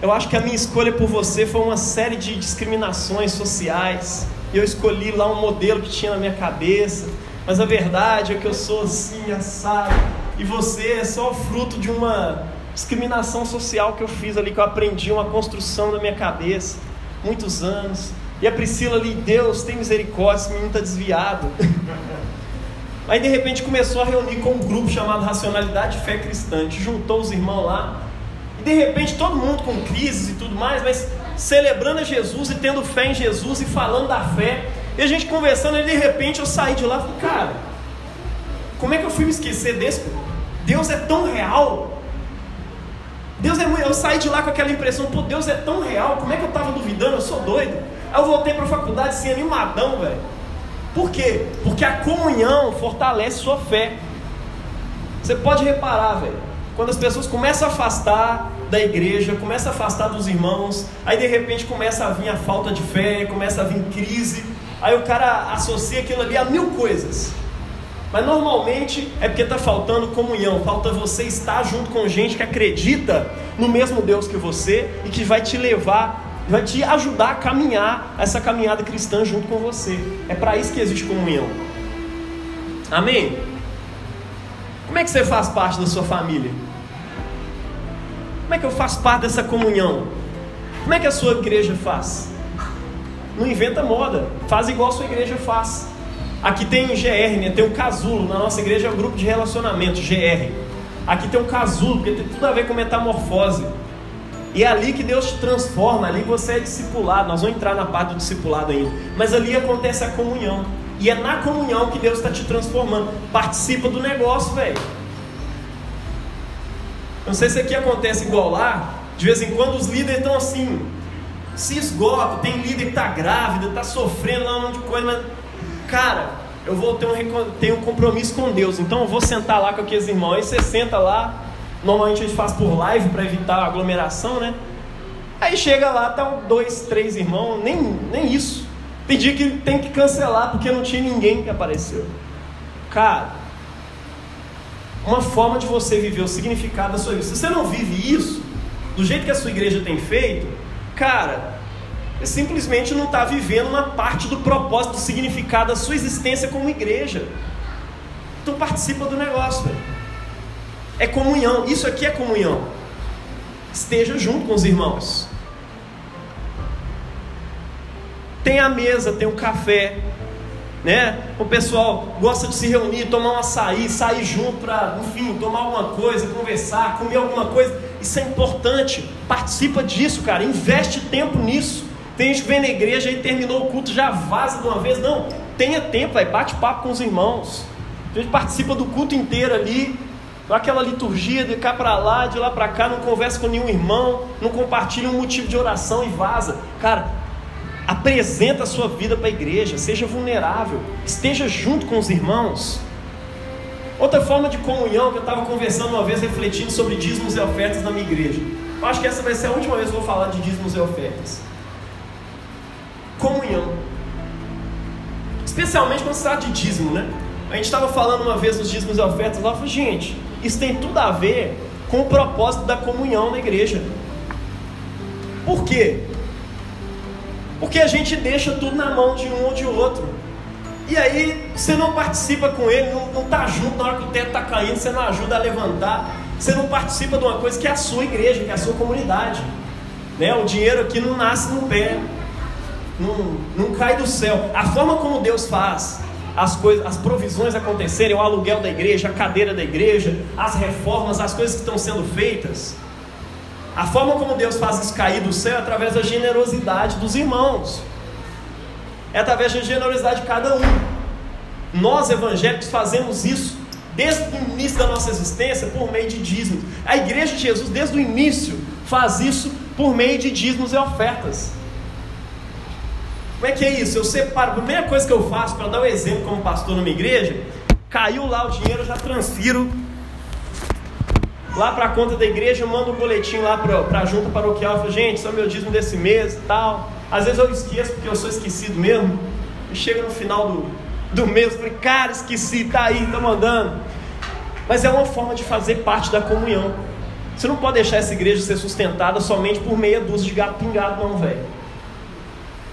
eu acho que a minha escolha por você foi uma série de discriminações sociais. E eu escolhi lá um modelo que tinha na minha cabeça. Mas a verdade é que eu sou assim, assado. E você é só fruto de uma discriminação social que eu fiz ali, que eu aprendi, uma construção na minha cabeça. Muitos anos. E a Priscila ali, Deus, tem misericórdia, esse menino está desviado. Aí de repente começou a reunir com um grupo chamado Racionalidade Fé Cristã. Juntou os irmãos lá. E de repente todo mundo com crises e tudo mais, mas celebrando a Jesus e tendo fé em Jesus e falando da fé. E a gente conversando, e de repente eu saí de lá e falei, cara, como é que eu fui me esquecer desse? Deus é tão real. Deus é muito. Eu saí de lá com aquela impressão, pô, Deus é tão real, como é que eu estava duvidando? Eu sou doido. Aí eu voltei para a faculdade assim, animadão, velho. Por quê? Porque a comunhão fortalece sua fé. Você pode reparar, velho, quando as pessoas começam a afastar da igreja, começam a afastar dos irmãos, aí de repente começa a vir a falta de fé, começa a vir crise, aí o cara associa aquilo ali a mil coisas. Mas normalmente é porque está faltando comunhão, falta você estar junto com gente que acredita no mesmo Deus que você e que vai te levar vai te ajudar a caminhar essa caminhada cristã junto com você. É para isso que existe comunhão. Amém? Como é que você faz parte da sua família? Como é que eu faço parte dessa comunhão? Como é que a sua igreja faz? Não inventa moda, faz igual a sua igreja faz. Aqui tem GR, né? tem um casulo, na nossa igreja é o grupo de relacionamento, GR. Aqui tem um casulo, porque tem tudo a ver com metamorfose. E é ali que Deus te transforma, ali você é discipulado. Nós vamos entrar na parte do discipulado ainda. Mas ali acontece a comunhão. E é na comunhão que Deus está te transformando. Participa do negócio, velho. Não sei se aqui acontece igual lá. De vez em quando os líderes estão assim, se esgotam. Tem líder que está grávida, está sofrendo lá um monte de coisa. Mas, cara, eu vou ter um, ter um compromisso com Deus. Então eu vou sentar lá com aqueles irmãos. Aí você senta lá, Normalmente a gente faz por live para evitar aglomeração, né? Aí chega lá, tá dois, três irmãos, nem, nem isso. Tem dia que tem que cancelar porque não tinha ninguém que apareceu. Cara, uma forma de você viver o significado da sua vida. Se você não vive isso, do jeito que a sua igreja tem feito, cara, simplesmente não está vivendo uma parte do propósito, do significado da sua existência como igreja. Então participa do negócio, velho. É comunhão. Isso aqui é comunhão. Esteja junto com os irmãos. Tem a mesa, tem o café, né? O pessoal gosta de se reunir, tomar um açaí, sair junto para, enfim, tomar alguma coisa, conversar, comer alguma coisa. Isso é importante. Participa disso, cara. Investe tempo nisso. Tem gente que vem na igreja e terminou o culto, já vaza de uma vez. Não, tenha tempo, vai, bate papo com os irmãos. A gente participa do culto inteiro ali, aquela liturgia de cá para lá, de lá para cá, não conversa com nenhum irmão, não compartilha um motivo de oração e vaza. Cara, apresenta a sua vida para a igreja, seja vulnerável, esteja junto com os irmãos. Outra forma de comunhão que eu estava conversando uma vez, refletindo sobre dízimos e ofertas na minha igreja. Eu acho que essa vai ser a última vez que eu vou falar de dízimos e ofertas. Comunhão. Especialmente quando se trata de dízimo, né? A gente estava falando uma vez dos dízimos e ofertas lá, falei, gente, isso tem tudo a ver com o propósito da comunhão na igreja. Por quê? Porque a gente deixa tudo na mão de um ou de outro. E aí você não participa com ele, não está junto na hora que o teto está caindo, você não ajuda a levantar, você não participa de uma coisa que é a sua igreja, que é a sua comunidade. Né? O dinheiro aqui não nasce no pé, não, não cai do céu. A forma como Deus faz as coisas, as provisões acontecerem, o aluguel da igreja, a cadeira da igreja, as reformas, as coisas que estão sendo feitas. A forma como Deus faz isso cair do céu é através da generosidade dos irmãos. É através da generosidade de cada um. Nós evangélicos fazemos isso desde o início da nossa existência por meio de dízimos. A igreja de Jesus, desde o início, faz isso por meio de dízimos e ofertas. Como é que é isso? Eu separo, a primeira coisa que eu faço para dar um exemplo como pastor numa igreja, caiu lá o dinheiro, eu já transfiro lá para a conta da igreja, eu mando um boletim lá para a junta paroquial, eu falo, gente, isso é o meu dízimo desse mês tal. Às vezes eu esqueço, porque eu sou esquecido mesmo, e chega no final do, do mês, eu falei, cara, esqueci, tá aí, tá mandando. Mas é uma forma de fazer parte da comunhão. Você não pode deixar essa igreja ser sustentada somente por meia dúzia de gato pingado, não, velho.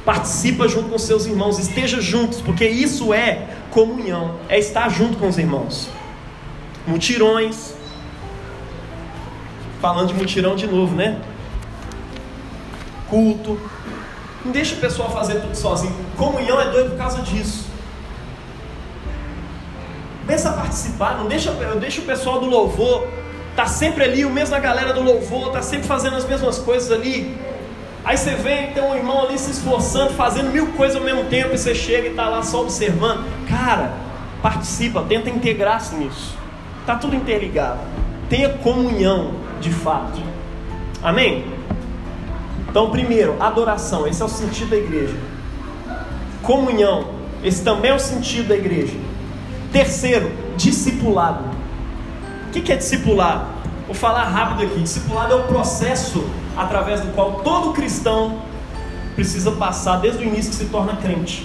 Participa junto com seus irmãos, esteja juntos, porque isso é comunhão, é estar junto com os irmãos. Mutirões. Falando de mutirão de novo, né? Culto. Não deixa o pessoal fazer tudo sozinho. Comunhão é doido por causa disso. Pensa a participar, não deixa, eu o pessoal do louvor, tá sempre ali, o mesmo a galera do louvor, tá sempre fazendo as mesmas coisas ali. Aí você vê, tem um irmão ali se esforçando, fazendo mil coisas ao mesmo tempo, e você chega e está lá só observando. Cara, participa, tenta integrar-se nisso. Está tudo interligado. Tenha comunhão de fato. Amém? Então, primeiro, adoração, esse é o sentido da igreja. Comunhão, esse também é o sentido da igreja. Terceiro, discipulado. O que é discipulado? Vou falar rápido aqui. Discipulado é o processo através do qual todo cristão precisa passar desde o início que se torna crente.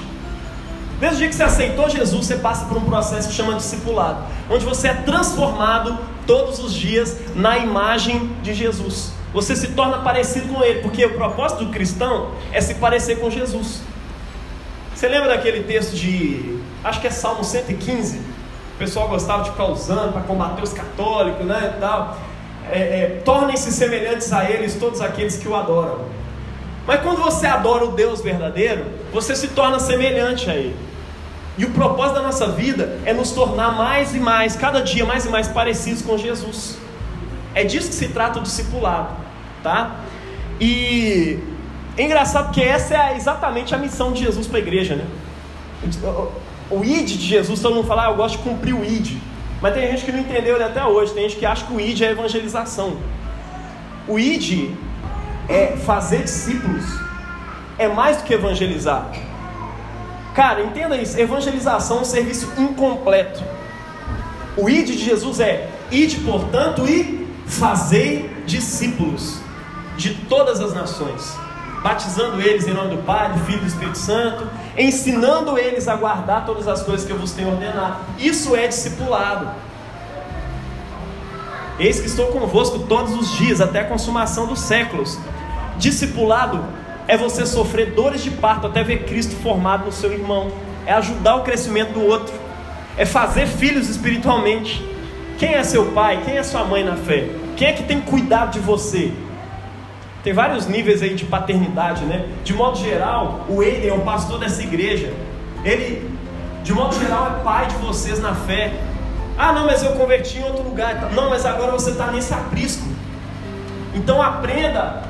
Desde o dia que você aceitou Jesus, você passa por um processo que chama discipulado, onde você é transformado todos os dias na imagem de Jesus. Você se torna parecido com Ele, porque o propósito do cristão é se parecer com Jesus. Você lembra daquele texto de, acho que é Salmo 115? O pessoal gostava de ficar usando para combater os católicos, né, e tal é, é, tornem-se semelhantes a eles todos aqueles que o adoram. Mas quando você adora o Deus verdadeiro, você se torna semelhante a Ele. E o propósito da nossa vida é nos tornar mais e mais, cada dia mais e mais parecidos com Jesus. É disso que se trata o discipulado, tá? E é engraçado porque essa é exatamente a missão de Jesus para a igreja, né? O id de Jesus, todo mundo fala, ah, eu gosto de cumprir o id. Mas tem gente que não entendeu ele até hoje. Tem gente que acha que o ID é evangelização. O ID é fazer discípulos. É mais do que evangelizar. Cara, entenda isso. Evangelização é um serviço incompleto. O ID de Jesus é ide, portanto, e fazei discípulos de todas as nações, batizando eles em nome do Pai, do Filho e do Espírito Santo, ensinando eles a guardar todas as coisas que eu vos tenho ordenado. Isso é discipulado. Eis que estou convosco todos os dias, até a consumação dos séculos. Discipulado é você sofrer dores de parto até ver Cristo formado no seu irmão, é ajudar o crescimento do outro, é fazer filhos espiritualmente. Quem é seu pai? Quem é sua mãe na fé? Quem é que tem cuidado de você? Tem vários níveis aí de paternidade, né? De modo geral, o Eden é o pastor dessa igreja. Ele, de modo geral, é pai de vocês na fé. Ah, não, mas eu converti em outro lugar. Não, mas agora você está nesse aprisco. Então aprenda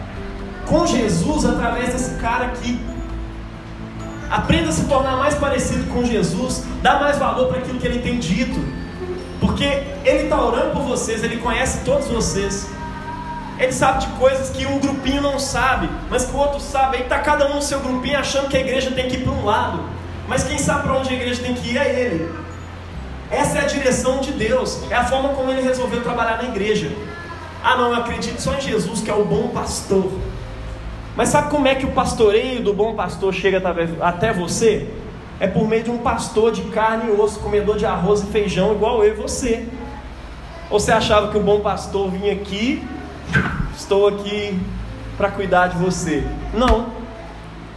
com Jesus através desse cara aqui. Aprenda a se tornar mais parecido com Jesus. Dá mais valor para aquilo que ele tem dito. Porque ele está orando por vocês, ele conhece todos vocês. Ele sabe de coisas que um grupinho não sabe, mas que o outro sabe. Aí está cada um no seu grupinho achando que a igreja tem que ir para um lado. Mas quem sabe para onde a igreja tem que ir é ele. Essa é a direção de Deus, é a forma como ele resolveu trabalhar na igreja. Ah, não, eu acredito só em Jesus, que é o bom pastor. Mas sabe como é que o pastoreio do bom pastor chega até você? É por meio de um pastor de carne e osso, comedor de arroz e feijão, igual eu e você. Ou você achava que o bom pastor vinha aqui estou aqui para cuidar de você. Não.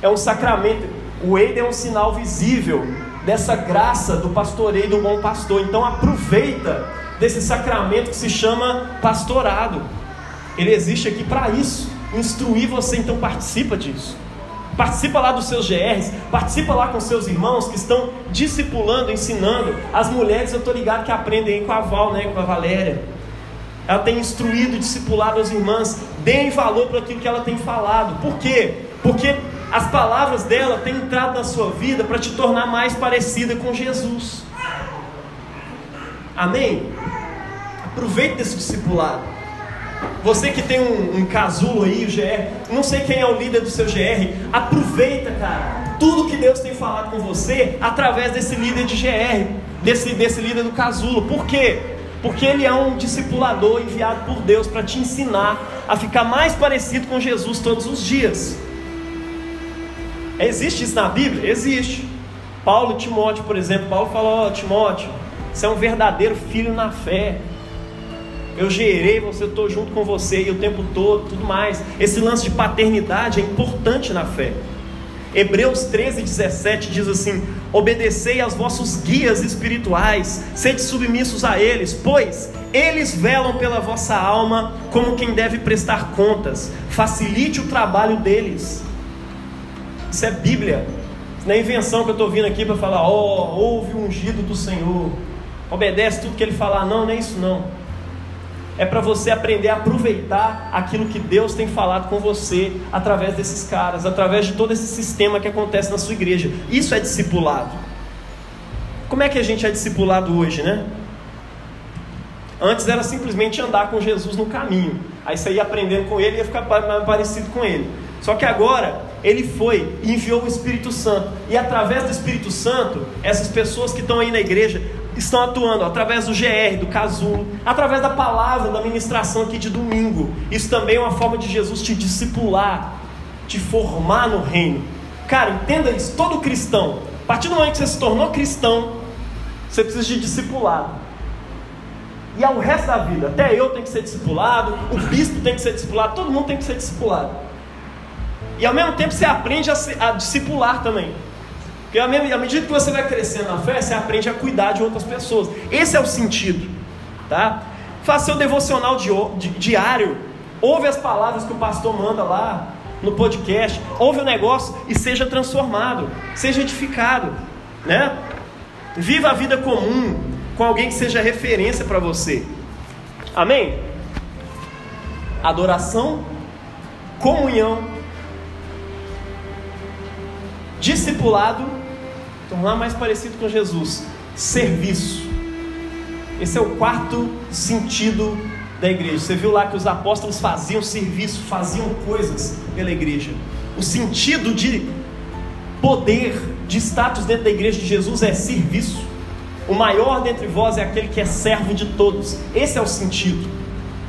É um sacramento. O Eide é um sinal visível dessa graça do pastoreio do bom pastor. Então aproveita desse sacramento que se chama pastorado. Ele existe aqui para isso, instruir você, então participa disso. Participa lá dos seus GRs, participa lá com seus irmãos que estão discipulando, ensinando. As mulheres eu estou ligado que aprendem com a Val, né, com a Valéria ela tem instruído discipulado as irmãs, deem valor para aquilo que ela tem falado. Por quê? Porque as palavras dela têm entrado na sua vida para te tornar mais parecida com Jesus. Amém? Aproveite desse discipulado. Você que tem um, um casulo aí, o GR, não sei quem é o líder do seu GR, aproveita, cara, tudo que Deus tem falado com você através desse líder de GR, desse, desse líder do casulo. Por quê? Porque ele é um discipulador enviado por Deus para te ensinar a ficar mais parecido com Jesus todos os dias. Existe isso na Bíblia? Existe. Paulo e Timóteo, por exemplo, Paulo falou: oh, Timóteo, você é um verdadeiro filho na fé. Eu gerei você, estou junto com você e o tempo todo, tudo mais. Esse lance de paternidade é importante na fé. Hebreus 13, 17 diz assim: Obedecei aos vossos guias espirituais, sede submissos a eles, pois eles velam pela vossa alma como quem deve prestar contas. Facilite o trabalho deles. Isso é Bíblia. Isso não é invenção que eu estou vindo aqui para falar, ó, oh, ouve o ungido do Senhor. Obedece tudo que ele falar. Não, não é isso não é para você aprender a aproveitar aquilo que Deus tem falado com você através desses caras, através de todo esse sistema que acontece na sua igreja. Isso é discipulado. Como é que a gente é discipulado hoje, né? Antes era simplesmente andar com Jesus no caminho. Aí você ia aprendendo com ele e ia ficar parecido com ele. Só que agora ele foi e enviou o Espírito Santo. E através do Espírito Santo, essas pessoas que estão aí na igreja estão atuando através do GR, do casulo, através da palavra, da ministração aqui de domingo. Isso também é uma forma de Jesus te discipular, te formar no reino. Cara, entenda isso, todo cristão, a partir do momento que você se tornou cristão, você precisa de discipulado. E ao resto da vida, até eu tenho que ser discipulado, o bispo tem que ser discipulado, todo mundo tem que ser discipulado. E ao mesmo tempo você aprende a, a discipular também. Porque à medida que você vai crescendo na fé, você aprende a cuidar de outras pessoas. Esse é o sentido. Tá? Faça seu devocional diário. Ouve as palavras que o pastor manda lá no podcast. Ouve o negócio e seja transformado. Seja edificado. Né? Viva a vida comum com alguém que seja referência para você. Amém? Adoração, comunhão, discipulado tornar mais parecido com Jesus. Serviço. Esse é o quarto sentido da igreja. Você viu lá que os apóstolos faziam serviço, faziam coisas pela igreja. O sentido de poder, de status dentro da igreja de Jesus é serviço. O maior dentre vós é aquele que é servo de todos. Esse é o sentido.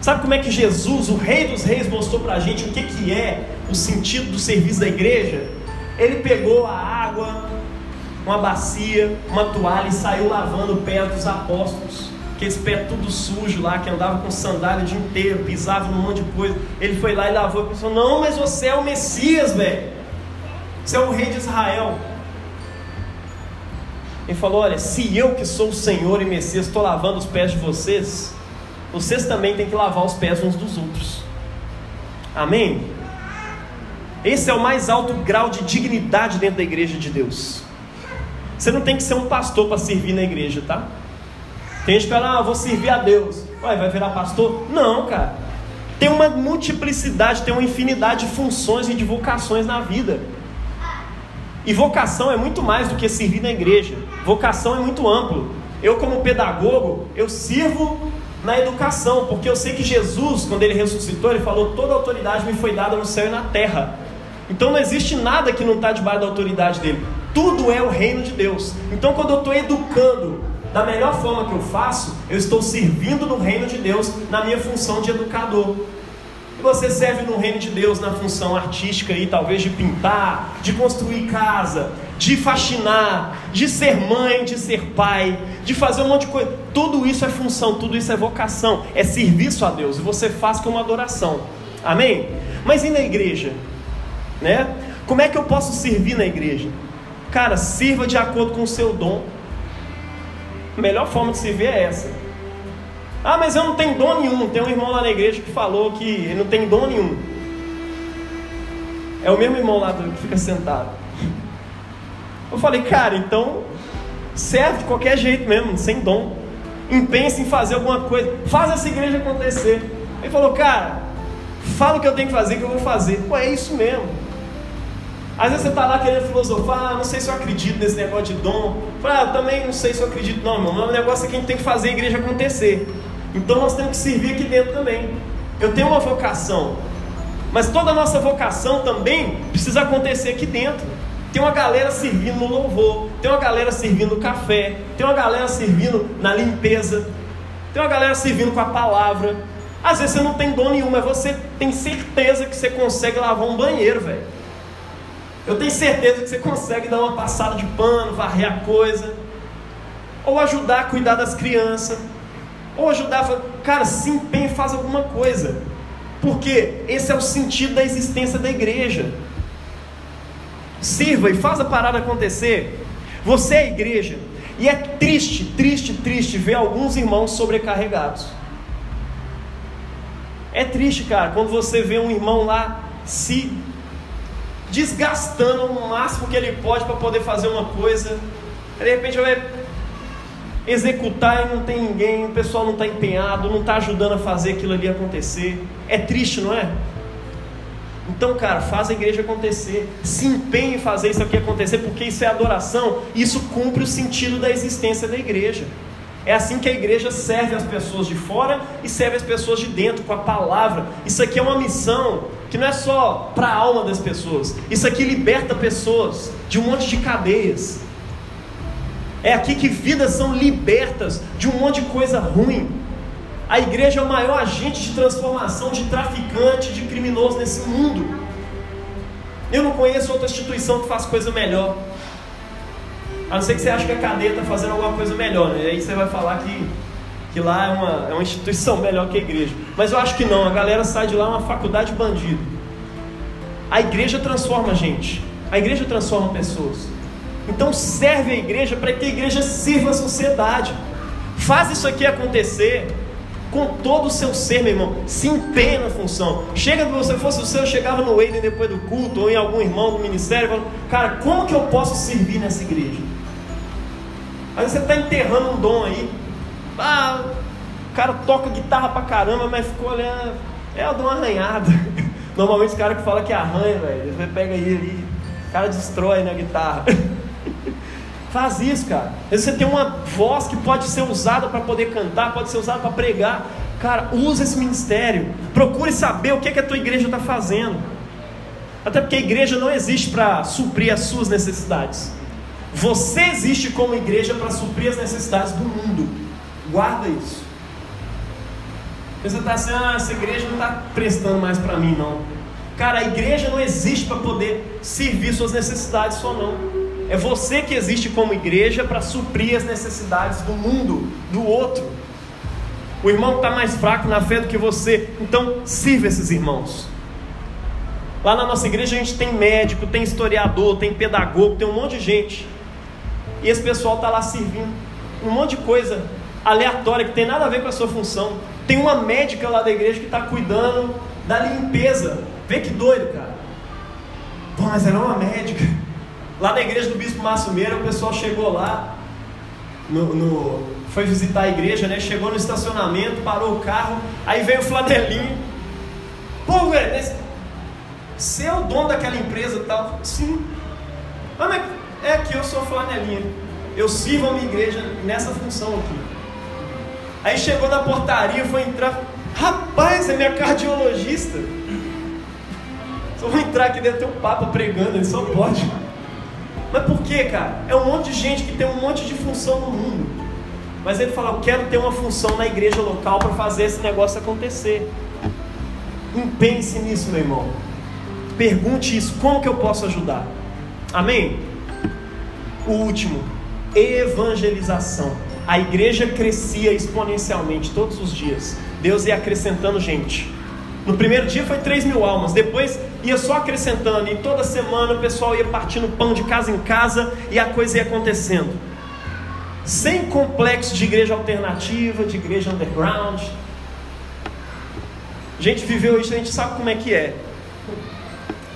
Sabe como é que Jesus, o Rei dos Reis, mostrou para a gente o que, que é o sentido do serviço da igreja? Ele pegou a água uma bacia, uma toalha e saiu lavando o pé dos apóstolos. Aqueles pés tudo sujo lá, que andava com sandália o dia inteiro, pisava num monte de coisa. Ele foi lá e lavou e pensou: Não, mas você é o Messias, velho. Você é o rei de Israel. Ele falou: Olha, se eu que sou o Senhor e Messias estou lavando os pés de vocês, vocês também têm que lavar os pés uns dos outros. Amém? Esse é o mais alto grau de dignidade dentro da igreja de Deus. Você não tem que ser um pastor para servir na igreja, tá? Tem gente que fala, ah, vou servir a Deus. Ué, vai virar pastor? Não, cara. Tem uma multiplicidade, tem uma infinidade de funções e de vocações na vida. E vocação é muito mais do que servir na igreja. Vocação é muito amplo. Eu, como pedagogo, eu sirvo na educação, porque eu sei que Jesus, quando ele ressuscitou, ele falou: toda autoridade me foi dada no céu e na terra. Então não existe nada que não está debaixo da autoridade dele. Tudo é o reino de Deus. Então quando eu estou educando da melhor forma que eu faço, eu estou servindo no reino de Deus na minha função de educador. E você serve no reino de Deus na função artística aí, talvez de pintar, de construir casa, de faxinar, de ser mãe, de ser pai, de fazer um monte de coisa. Tudo isso é função, tudo isso é vocação, é serviço a Deus. E você faz com uma adoração. Amém? Mas e na igreja? né? Como é que eu posso servir na igreja? Cara, sirva de acordo com o seu dom. A melhor forma de servir é essa. Ah, mas eu não tenho dom nenhum. Tem um irmão lá na igreja que falou que ele não tem dom nenhum. É o mesmo irmão lá que fica sentado. Eu falei, cara, então serve de qualquer jeito mesmo, sem dom. Empenhe-se em fazer alguma coisa. Faz essa igreja acontecer. Ele falou, cara, fala o que eu tenho que fazer, que eu vou fazer. Pô, é isso mesmo. Às vezes você está lá querendo filosofar, ah, não sei se eu acredito nesse negócio de dom. Fala, ah, também não sei se eu acredito, não, irmão. O negócio é que a gente tem que fazer a igreja acontecer. Então nós temos que servir aqui dentro também. Eu tenho uma vocação, mas toda a nossa vocação também precisa acontecer aqui dentro. Tem uma galera servindo no louvor, tem uma galera servindo no café, tem uma galera servindo na limpeza. Tem uma galera servindo com a palavra. Às vezes você não tem dom nenhum, mas você tem certeza que você consegue lavar um banheiro, velho. Eu tenho certeza que você consegue dar uma passada de pano, varrer a coisa, ou ajudar a cuidar das crianças, ou ajudar a. Cara, se empenhe faz alguma coisa, porque esse é o sentido da existência da igreja. Sirva e faz a parada acontecer. Você é a igreja. E é triste, triste, triste ver alguns irmãos sobrecarregados. É triste, cara, quando você vê um irmão lá se desgastando o máximo que ele pode para poder fazer uma coisa. De repente vai executar e não tem ninguém, o pessoal não está empenhado, não está ajudando a fazer aquilo ali acontecer. É triste, não é? Então, cara, faz a igreja acontecer. Se empenhe em fazer isso aqui acontecer, porque isso é adoração. Isso cumpre o sentido da existência da igreja. É assim que a igreja serve as pessoas de fora e serve as pessoas de dentro, com a palavra. Isso aqui é uma missão que não é só para a alma das pessoas. Isso aqui liberta pessoas de um monte de cadeias. É aqui que vidas são libertas de um monte de coisa ruim. A igreja é o maior agente de transformação de traficante, de criminoso nesse mundo. Eu não conheço outra instituição que faz coisa melhor. A não ser que você ache que a cadeia está fazendo alguma coisa melhor, né? aí você vai falar que, que lá é uma, é uma instituição melhor que a igreja. Mas eu acho que não, a galera sai de lá uma faculdade bandido. A igreja transforma a gente, a igreja transforma pessoas. Então serve a igreja para que a igreja sirva a sociedade. Faz isso aqui acontecer com todo o seu ser, meu irmão. Se empenha na função. Chega, se você fosse o seu, eu chegava no Wayne depois do culto, ou em algum irmão do ministério, cara, como que eu posso servir nessa igreja? Aí você está enterrando um dom aí. Ah, o cara toca guitarra pra caramba, mas ficou olhando. É o dom arranhado. Normalmente os caras que falam que arranha, velho, você pega ele ali, o cara destrói na guitarra. Faz isso, cara. Você tem uma voz que pode ser usada para poder cantar, pode ser usada para pregar. Cara, usa esse ministério. Procure saber o que, é que a tua igreja está fazendo. Até porque a igreja não existe para suprir as suas necessidades. Você existe como igreja para suprir as necessidades do mundo. Guarda isso. Você está assim, ah, essa igreja não está prestando mais para mim, não. Cara, a igreja não existe para poder servir suas necessidades só não. É você que existe como igreja para suprir as necessidades do mundo, do outro. O irmão está mais fraco na fé do que você, então sirva esses irmãos. Lá na nossa igreja a gente tem médico, tem historiador, tem pedagogo, tem um monte de gente. E esse pessoal está lá servindo. Um monte de coisa aleatória que tem nada a ver com a sua função. Tem uma médica lá da igreja que está cuidando da limpeza. Vê que doido, cara. Pô, mas ela é uma médica. Lá na igreja do Bispo Márcio Meira, o pessoal chegou lá, no, no, foi visitar a igreja, né? Chegou no estacionamento, parou o carro, aí veio o flanelinho. Pô, velho, você é o dono daquela empresa e tal? Sim. Mas é que eu sou flanelinha. Eu sirvo a minha igreja nessa função aqui. Aí chegou na portaria, foi entrar. Rapaz, é minha cardiologista. Só vou entrar aqui dentro, tem um papa pregando, ele só pode. Mas por quê, cara? É um monte de gente que tem um monte de função no mundo. Mas ele fala: Eu quero ter uma função na igreja local para fazer esse negócio acontecer. Pense nisso, meu irmão. Pergunte isso: como que eu posso ajudar? Amém? O último: evangelização. A igreja crescia exponencialmente todos os dias. Deus ia acrescentando gente. No primeiro dia foi 3 mil almas, depois ia só acrescentando, e toda semana o pessoal ia partindo pão de casa em casa e a coisa ia acontecendo. Sem complexo de igreja alternativa, de igreja underground. A gente viveu isso, a gente sabe como é que é.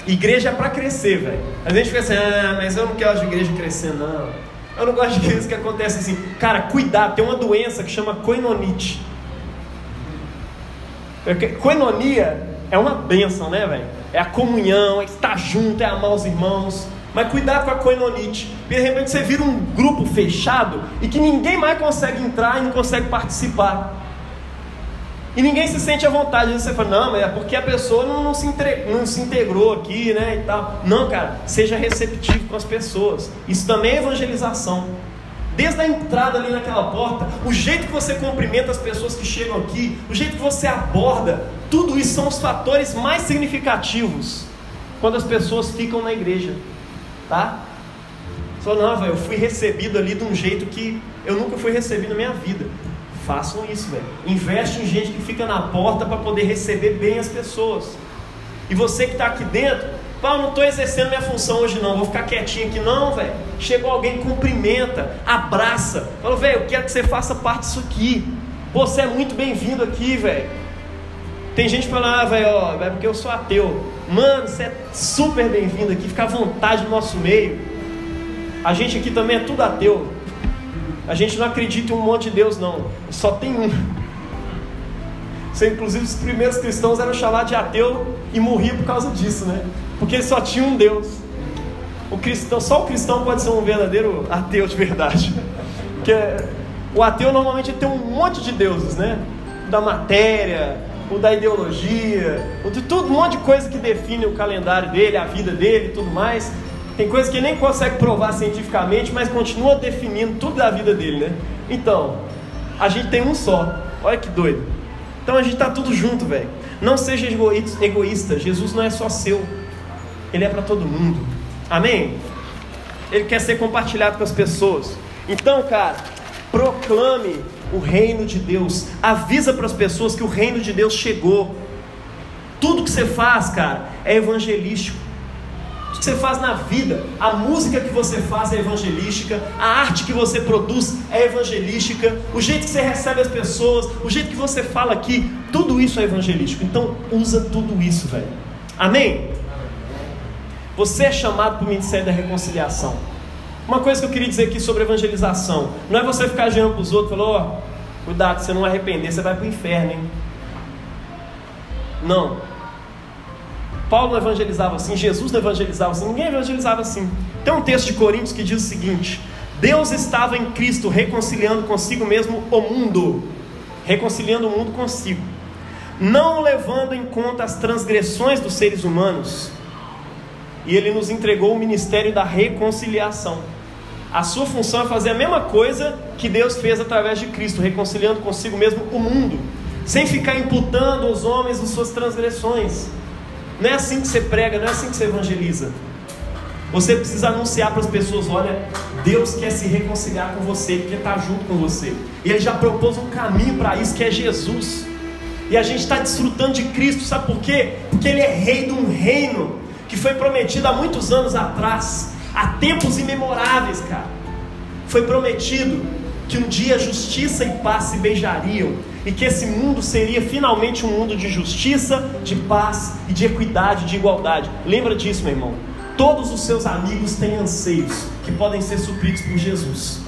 Igreja é para crescer, velho. A gente fica assim, ah, mas eu não quero de igreja crescer, não. Eu não gosto de igreja que acontece assim. Cara, cuidado, tem uma doença que chama coinonite Coinonia é uma bênção, né, velho? É a comunhão, é estar junto, é amar os irmãos. Mas cuidado com a coinonite. De repente você vira um grupo fechado e que ninguém mais consegue entrar e não consegue participar. E ninguém se sente à vontade. Você fala, não, mas é porque a pessoa não, não, se entre... não se integrou aqui, né? E tal. Não, cara, seja receptivo com as pessoas. Isso também é evangelização. Desde a entrada ali naquela porta, o jeito que você cumprimenta as pessoas que chegam aqui, o jeito que você aborda, tudo isso são os fatores mais significativos quando as pessoas ficam na igreja, tá? Só não, velho, eu fui recebido ali de um jeito que eu nunca fui recebido na minha vida. Façam isso, velho. Investe em gente que fica na porta para poder receber bem as pessoas. E você que está aqui dentro, Pá, não estou exercendo minha função hoje não, vou ficar quietinho aqui. Não, velho. Chegou alguém, cumprimenta, abraça. Fala, velho, eu quero que você faça parte disso aqui. Você é muito bem-vindo aqui, velho. Tem gente falando, ah, velho, é porque eu sou ateu. Mano, você é super bem-vindo aqui, fica à vontade no nosso meio. A gente aqui também é tudo ateu. A gente não acredita em um monte de Deus, não. Só tem um. Você, inclusive, os primeiros cristãos eram chamados de ateu e morriam por causa disso, né? Porque só tinha um Deus. O cristão, só o cristão pode ser um verdadeiro ateu de verdade. Porque o ateu normalmente tem um monte de deuses, né? Da matéria, o da ideologia, o de tudo, um monte de coisa que define o calendário dele, a vida dele e tudo mais. Tem coisas que ele nem consegue provar cientificamente, mas continua definindo tudo da vida dele, né? Então, a gente tem um só. Olha que doido. Então a gente está tudo junto, velho. Não seja egoísta. Jesus não é só seu. Ele é para todo mundo. Amém? Ele quer ser compartilhado com as pessoas. Então, cara, proclame o reino de Deus. Avisa para as pessoas que o reino de Deus chegou. Tudo que você faz, cara, é evangelístico. Que você faz na vida, a música que você faz é evangelística, a arte que você produz é evangelística, o jeito que você recebe as pessoas, o jeito que você fala aqui, tudo isso é evangelístico. Então, usa tudo isso, velho. Amém? Você é chamado para o ministério da reconciliação. Uma coisa que eu queria dizer aqui sobre evangelização: não é você ficar girando para os outros e falar, ó, oh, cuidado, você não arrepender, você vai para o inferno, hein? Não. Paulo evangelizava assim, Jesus evangelizava assim, ninguém evangelizava assim. Tem um texto de Coríntios que diz o seguinte: Deus estava em Cristo reconciliando consigo mesmo o mundo, reconciliando o mundo consigo, não levando em conta as transgressões dos seres humanos e ele nos entregou o ministério da reconciliação. A sua função é fazer a mesma coisa que Deus fez através de Cristo, reconciliando consigo mesmo o mundo, sem ficar imputando aos homens as suas transgressões. Não é assim que você prega, não é assim que você evangeliza. Você precisa anunciar para as pessoas: olha, Deus quer se reconciliar com você, Ele quer estar junto com você. E Ele já propôs um caminho para isso, que é Jesus. E a gente está desfrutando de Cristo, sabe por quê? Porque Ele é rei de um reino que foi prometido há muitos anos atrás, há tempos imemoráveis, cara. Foi prometido que um dia justiça e paz se beijariam e que esse mundo seria finalmente um mundo de justiça, de paz e de equidade, de igualdade. Lembra disso, meu irmão? Todos os seus amigos têm anseios que podem ser supridos por Jesus.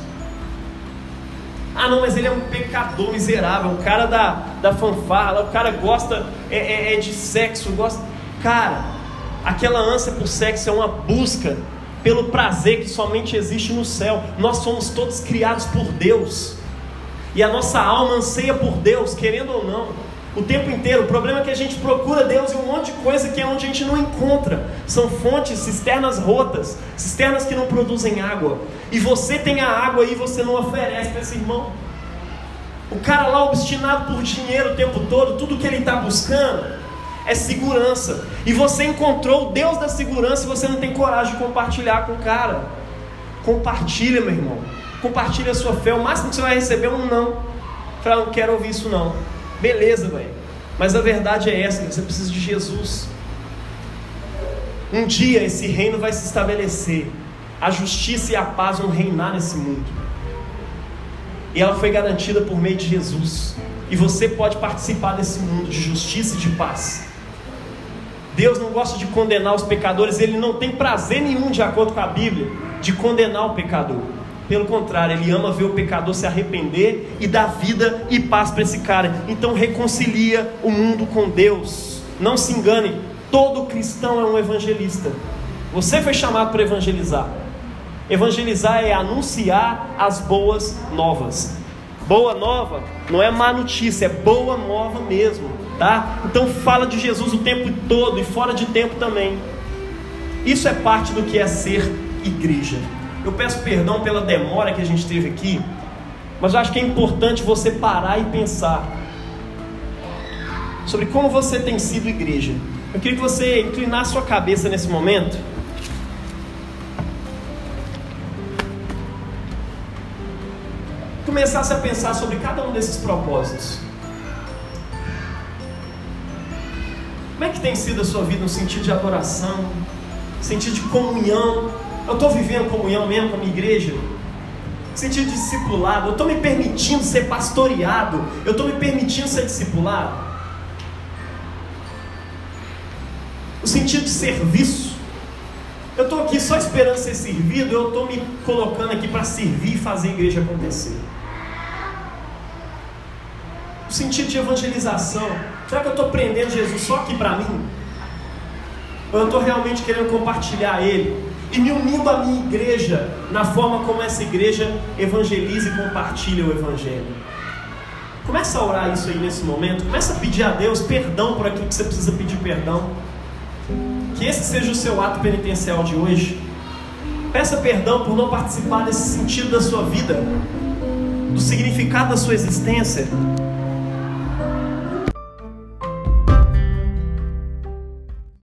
Ah, não, mas ele é um pecador miserável, um cara da, da fanfarra, o cara gosta é, é, é de sexo, gosta. Cara, Aquela ânsia por sexo é uma busca pelo prazer que somente existe no céu. Nós somos todos criados por Deus. E a nossa alma anseia por Deus, querendo ou não, o tempo inteiro. O problema é que a gente procura Deus em um monte de coisa que é onde a gente não encontra. São fontes, cisternas rotas, cisternas que não produzem água. E você tem a água e você não oferece para esse irmão. O cara lá obstinado por dinheiro o tempo todo, tudo que ele está buscando é segurança. E você encontrou o Deus da segurança e você não tem coragem de compartilhar com o cara. Compartilha, meu irmão. Compartilha a sua fé. O máximo que você vai receber é um não. Fala, não quero ouvir isso não. Beleza, velho. Mas a verdade é essa, você precisa de Jesus. Um dia esse reino vai se estabelecer. A justiça e a paz vão reinar nesse mundo. E ela foi garantida por meio de Jesus. E você pode participar desse mundo de justiça e de paz. Deus não gosta de condenar os pecadores, ele não tem prazer nenhum, de acordo com a Bíblia, de condenar o pecador. Pelo contrário, ele ama ver o pecador se arrepender e dar vida e paz para esse cara. Então reconcilia o mundo com Deus. Não se engane, todo cristão é um evangelista. Você foi chamado para evangelizar. Evangelizar é anunciar as boas novas. Boa nova não é má notícia, é boa nova mesmo tá? Então fala de Jesus o tempo todo e fora de tempo também. Isso é parte do que é ser igreja. Eu peço perdão pela demora que a gente teve aqui, mas eu acho que é importante você parar e pensar sobre como você tem sido igreja. Eu queria que você inclinasse sua cabeça nesse momento. Começasse a pensar sobre cada um desses propósitos. Como é que tem sido a sua vida no sentido de adoração, sentido de comunhão? Eu estou vivendo comunhão mesmo com a minha igreja? Sentido de discipulado? Eu estou me permitindo ser pastoreado? Eu estou me permitindo ser discipulado? O sentido de serviço? Eu estou aqui só esperando ser servido, eu estou me colocando aqui para servir e fazer a igreja acontecer. O sentido de evangelização. Será que eu estou prendendo Jesus só aqui para mim? Ou eu estou realmente querendo compartilhar Ele? E me unindo à minha igreja, na forma como essa igreja evangeliza e compartilha o Evangelho. Começa a orar isso aí nesse momento. Começa a pedir a Deus perdão por aquilo que você precisa pedir perdão. Que esse seja o seu ato penitencial de hoje. Peça perdão por não participar desse sentido da sua vida, do significado da sua existência.